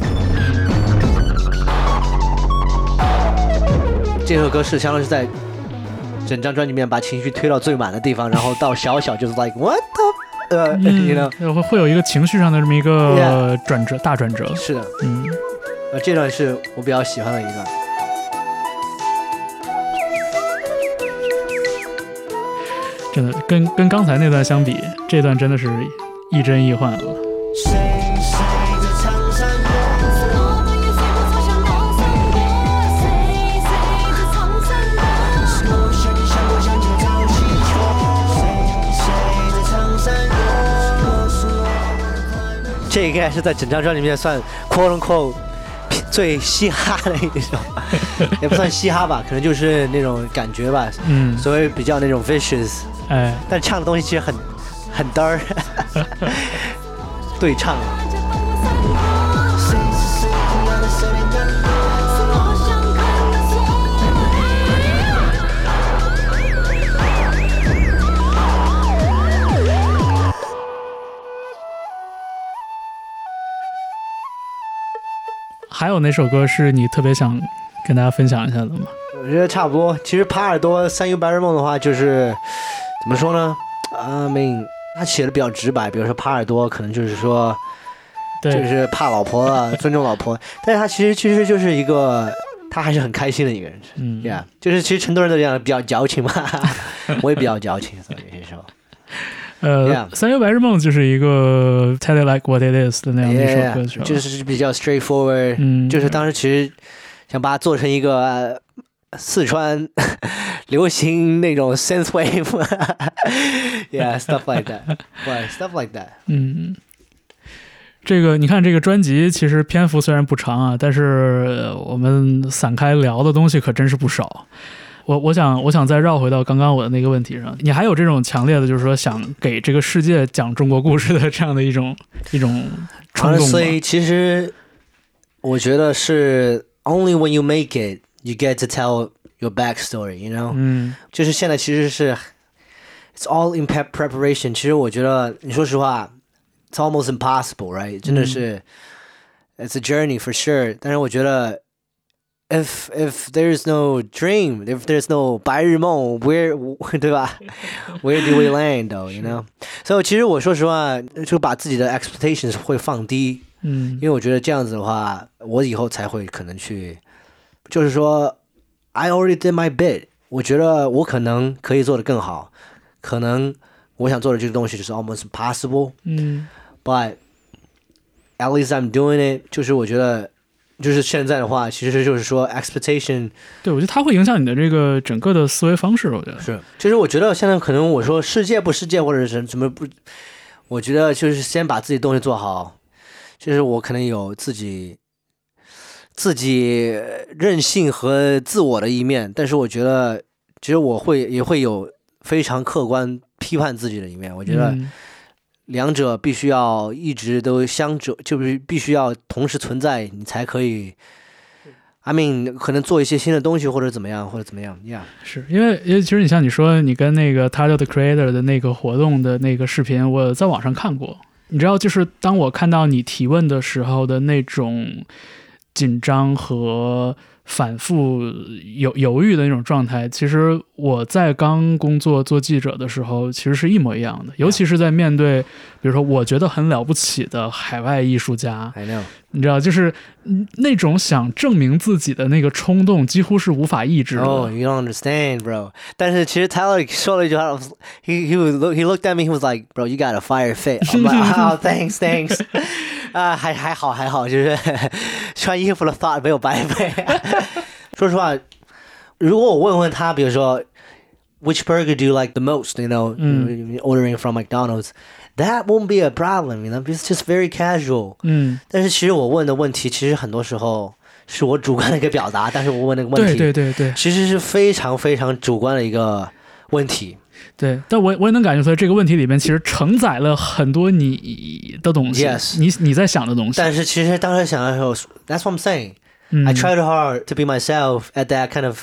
这首歌是相当于是在整张专辑里面把情绪推到最满的地方，然后到小小就是 like what the，呃、嗯，会会有一个情绪上的这么一个转折，大转折，是的，嗯。呃，这段是我比较喜欢的一段。真的跟跟刚才那段相比，这段真的是亦真亦幻了。这应该是在整张专辑里面算 quote unquote 最嘻哈的一首，也不算嘻哈吧，可能就是那种感觉吧，嗯，所谓比较那种 vicious，哎，但唱的东西其实很很 dark，对唱。还有哪首歌是你特别想跟大家分享一下的吗？我觉得差不多。其实帕尔多《三幽白日梦》的话，就是怎么说呢？I mean，他写的比较直白，比如说帕尔多可能就是说，就，是怕老婆啊，尊重老婆，但是他其实其实就是一个，他还是很开心的一个人。嗯 Yeah，就是其实成都人都这样，比较矫情嘛，我也比较矫情，所以有些时候。呃，三月白日梦》就是一个 Tell It Like What It Is 的那样的一首歌曲，就是比较 straightforward，、嗯，就是当时其实想把它做成一个、呃四川流行那种 synth wave，yeah，stuff like that，right stuff like that。嗯，这个你看，这个专辑其实篇幅虽然不长啊，但是呃我们散开聊的东西可真是不少。我我想我想再绕回到刚刚我的那个问题上，你还有这种强烈的，就是说想给这个世界讲中国故事的这样的一种一种冲动吗？ Honestly，其实我觉得是 only when you make it you get to tell your backstory，you know，、嗯就是现在其实是 it's all in prep preparation。其实我觉得，你说实话，it's almost impossible，right？真的是、it's a journey for sure。但是我觉得。 If if there's no dream, if there's no 白日梦，where 对吧？Where do we land though? You know? So 其实我说实话，就把自己的 expectations 会放低，嗯因为我觉得这样子的话，我以后才会可能去，就是说，I already did my bit，我觉得我可能可以做得更好，可能我想做的这个东西就是 almost impossible，but 嗯 at least I'm doing it，就是我觉得， 就是现在的话，其实就是说 expectation 对，我觉得它会影响你的这个整个的思维方式。我觉得是，其实我觉得现在可能我说世界不世界或者是什么不，我觉得就是先把自己东西做好，就是我可能有自己自己任性和自我的一面，但是我觉得其实我会也会有非常客观批判自己的一面，我觉得嗯两者必须要一直都相者，就是必须要同时存在，你才可以。I mean，可能做一些新的东西，或者怎么样，或者怎么样，Yeah。是因为因为其实你像你说你跟那个 Tyler the Creator 的那个活动的那个视频，我在网上看过。你知道，就是当我看到你提问的时候的那种紧张和反复犹犹豫的那种状态，其实我在刚工作做记者的时候，其实是一模一样的。尤其是在面对，比如说我觉得很了不起的海外艺术家，I know。你知道，就是嗯那种想证明自己的那个冲动，几乎是无法抑制的。Oh, you don't understand, bro. 但是其实 Tyler 说了一句话，he he was he looked at me, he was like, bro, you got a fire fit. I'm like, oh, thanks, thanks. 啊、还还好还好，就是穿衣服的 thought 没有白费。说实话，如果我问问他，比如说 which burger do you like the most? You know, ordering from McDonald's. That won't be a problem, you know, it's just very casual. 嗯，但是其实我问的问题，其实很多时候是我主观的一个表达，但是我问那个问题，对对对对其实是非常非常主观的一个问题。对，但我我也能感觉出来，这个问题里面其实承载了很多你的东西 Yes 你你在想的东西。但是其实当时想的时候，That's what I'm saying. 嗯 I tried hard to be myself at that kind of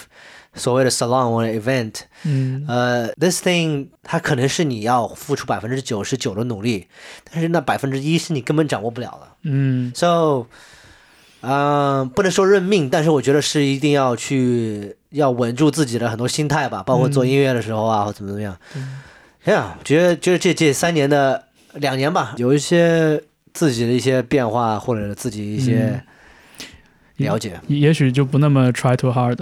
所谓的 salon or event. 嗯呃、t h i s thing 它可能是你要付出百分之九十九的努力，但是那百分之一是你根本掌握不了的。嗯 So，嗯、不能说认命，但是我觉得是一定要去要稳住自己的很多心态吧，包括做音乐的时候啊，或怎么怎么样。哎呀，觉得觉得这这三年的两年吧，有一些自己的一些变化，或者自己一些了解。也也许就不那么 try too hard。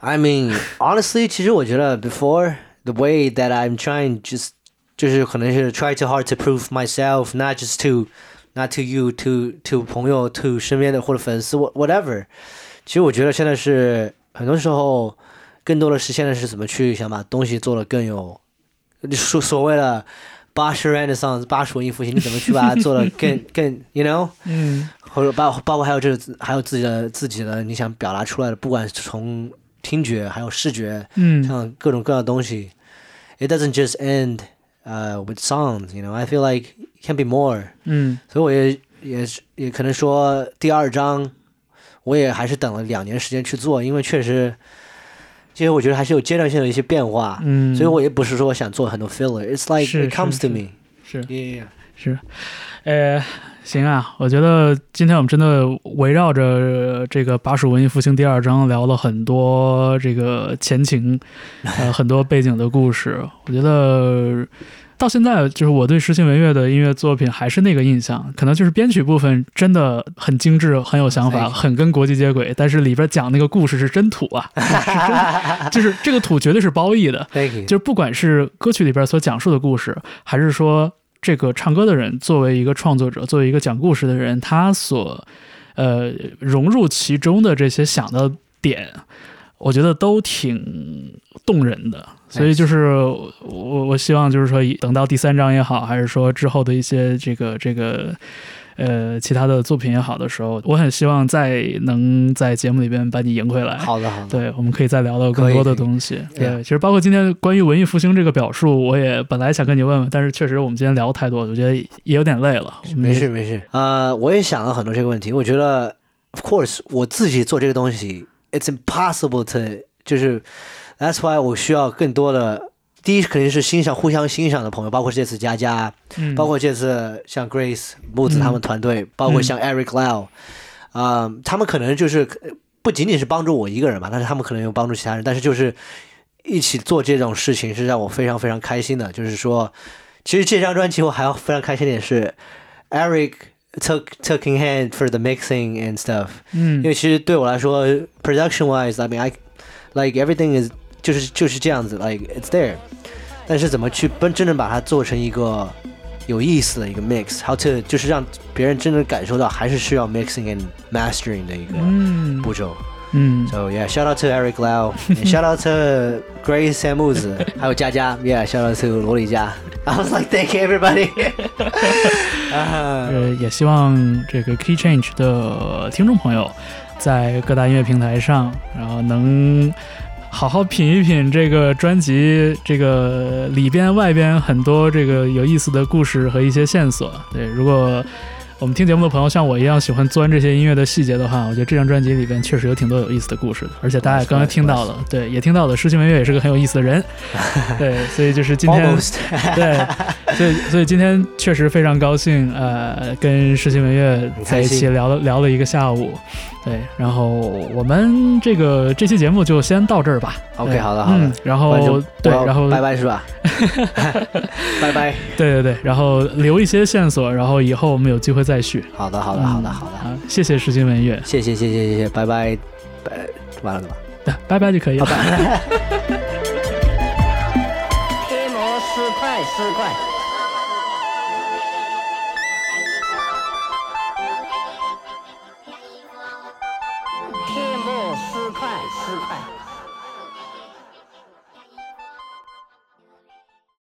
I mean, honestly，其实我觉得 before the way that I'm trying just 就是可能是 try too hard to prove myself, not just to not to you, to to 朋友，to 身边的或者粉丝，what whatever。其实我觉得现在是很多时候，更多的是现在是怎么去想把东西做得更有，所所谓的八十 Renaissance 八十文艺复兴，你怎么去把它做得更更，you know？嗯或者包包括还有这个还有自己的自己的你想表达出来的，不管是从听觉还有视觉，嗯像各种各样的东西，it doesn't just end uh with songs，you know I feel like it can be more，嗯所以我也也是也可能说第二章，我也还是等了两年时间去做，因为确实，其实我觉得还是有阶段性的一些变化，嗯，所以我也不是说想做很多 filler，it's like it comes to me，是 yeah。是，呃，行啊，我觉得今天我们真的围绕着这个巴蜀文艺复兴第二章聊了很多这个前情，呃，很多背景的故事。我觉得到现在，就是我对诗情文乐的音乐作品还是那个印象，可能就是编曲部分真的很精致，很有想法，很跟国际接轨，但是里边讲那个故事是真土啊，是真，就是这个土绝对是褒义的。就是不管是歌曲里边所讲述的故事，还是说这个唱歌的人作为一个创作者，作为一个讲故事的人，他所呃融入其中的这些想的点，我觉得都挺动人的。所以就是我我希望就是说，等到第三章也好，还是说之后的一些这个这个呃其他的作品也好的时候，我很希望再能在节目里边把你赢回来。好的好的，对，我们可以再聊到更多的东西。对，其实包括今天关于文艺复兴这个表述，我也本来想跟你问问，但是确实我们今天聊太多，我觉得也有点累了。没事没事。呃，我也想了很多这个问题，我觉得，of course，我自己做这个东西，it's impossible to，就是，that's why 我需要更多的。第一肯定是欣赏、互相欣赏的朋友，包括这次佳佳，嗯。包括这次像 Grace 木子他们团队，包括像 Eric Lau，啊、他们可能就是不仅仅是帮助我一个人嘛，但是他们可能有帮助其他人，但是就是一起做这种事情是让我非常非常开心的。就是说，其实这张专辑我还要非常开心的点是，Eric took took in hand for the mixing and stuff，嗯。因为其实对我来说，production wise，I mean I like everything is 就是就是这样子，like it's there，但是怎么去真真正把它做成一个有意思的一个 mix，how to 就是让别人真正感受到，还是需要 mixing and mastering 的一个嗯步骤。嗯 So yeah, shout out to Eric Lau, and shout out to Grace and 木子，还有佳佳，Yeah, shout out to 罗里佳。I was like, thank you everybody 啊。呃，也希望这个 Key Change 的听众朋友在各大音乐平台上，然后能 好好品一品这个专辑这个里边外边很多这个有意思的故事和一些线索。对，如果我们听节目的朋友像我一样喜欢钻这些音乐的细节的话，我觉得这张专辑里边确实有挺多有意思的故事的，而且大家也刚才听到了，对，也听到了，诗情文乐也是个很有意思的人，对，所以就是今天对，所以所以今天确实非常高兴，呃，跟诗情文乐在一起聊了聊了一个下午，对，然后我们这个这期节目就先到这儿吧。OK，好的好的嗯，然后对，然后拜拜是吧？拜拜。对对对，然后留一些线索，然后以后我们有机会再续。好的好的好的好的，好，谢谢诗情文月，谢谢谢谢谢谢，拜拜，拜，完了吧？对拜拜就可以了。贴膜四块四块。贴膜四块四块。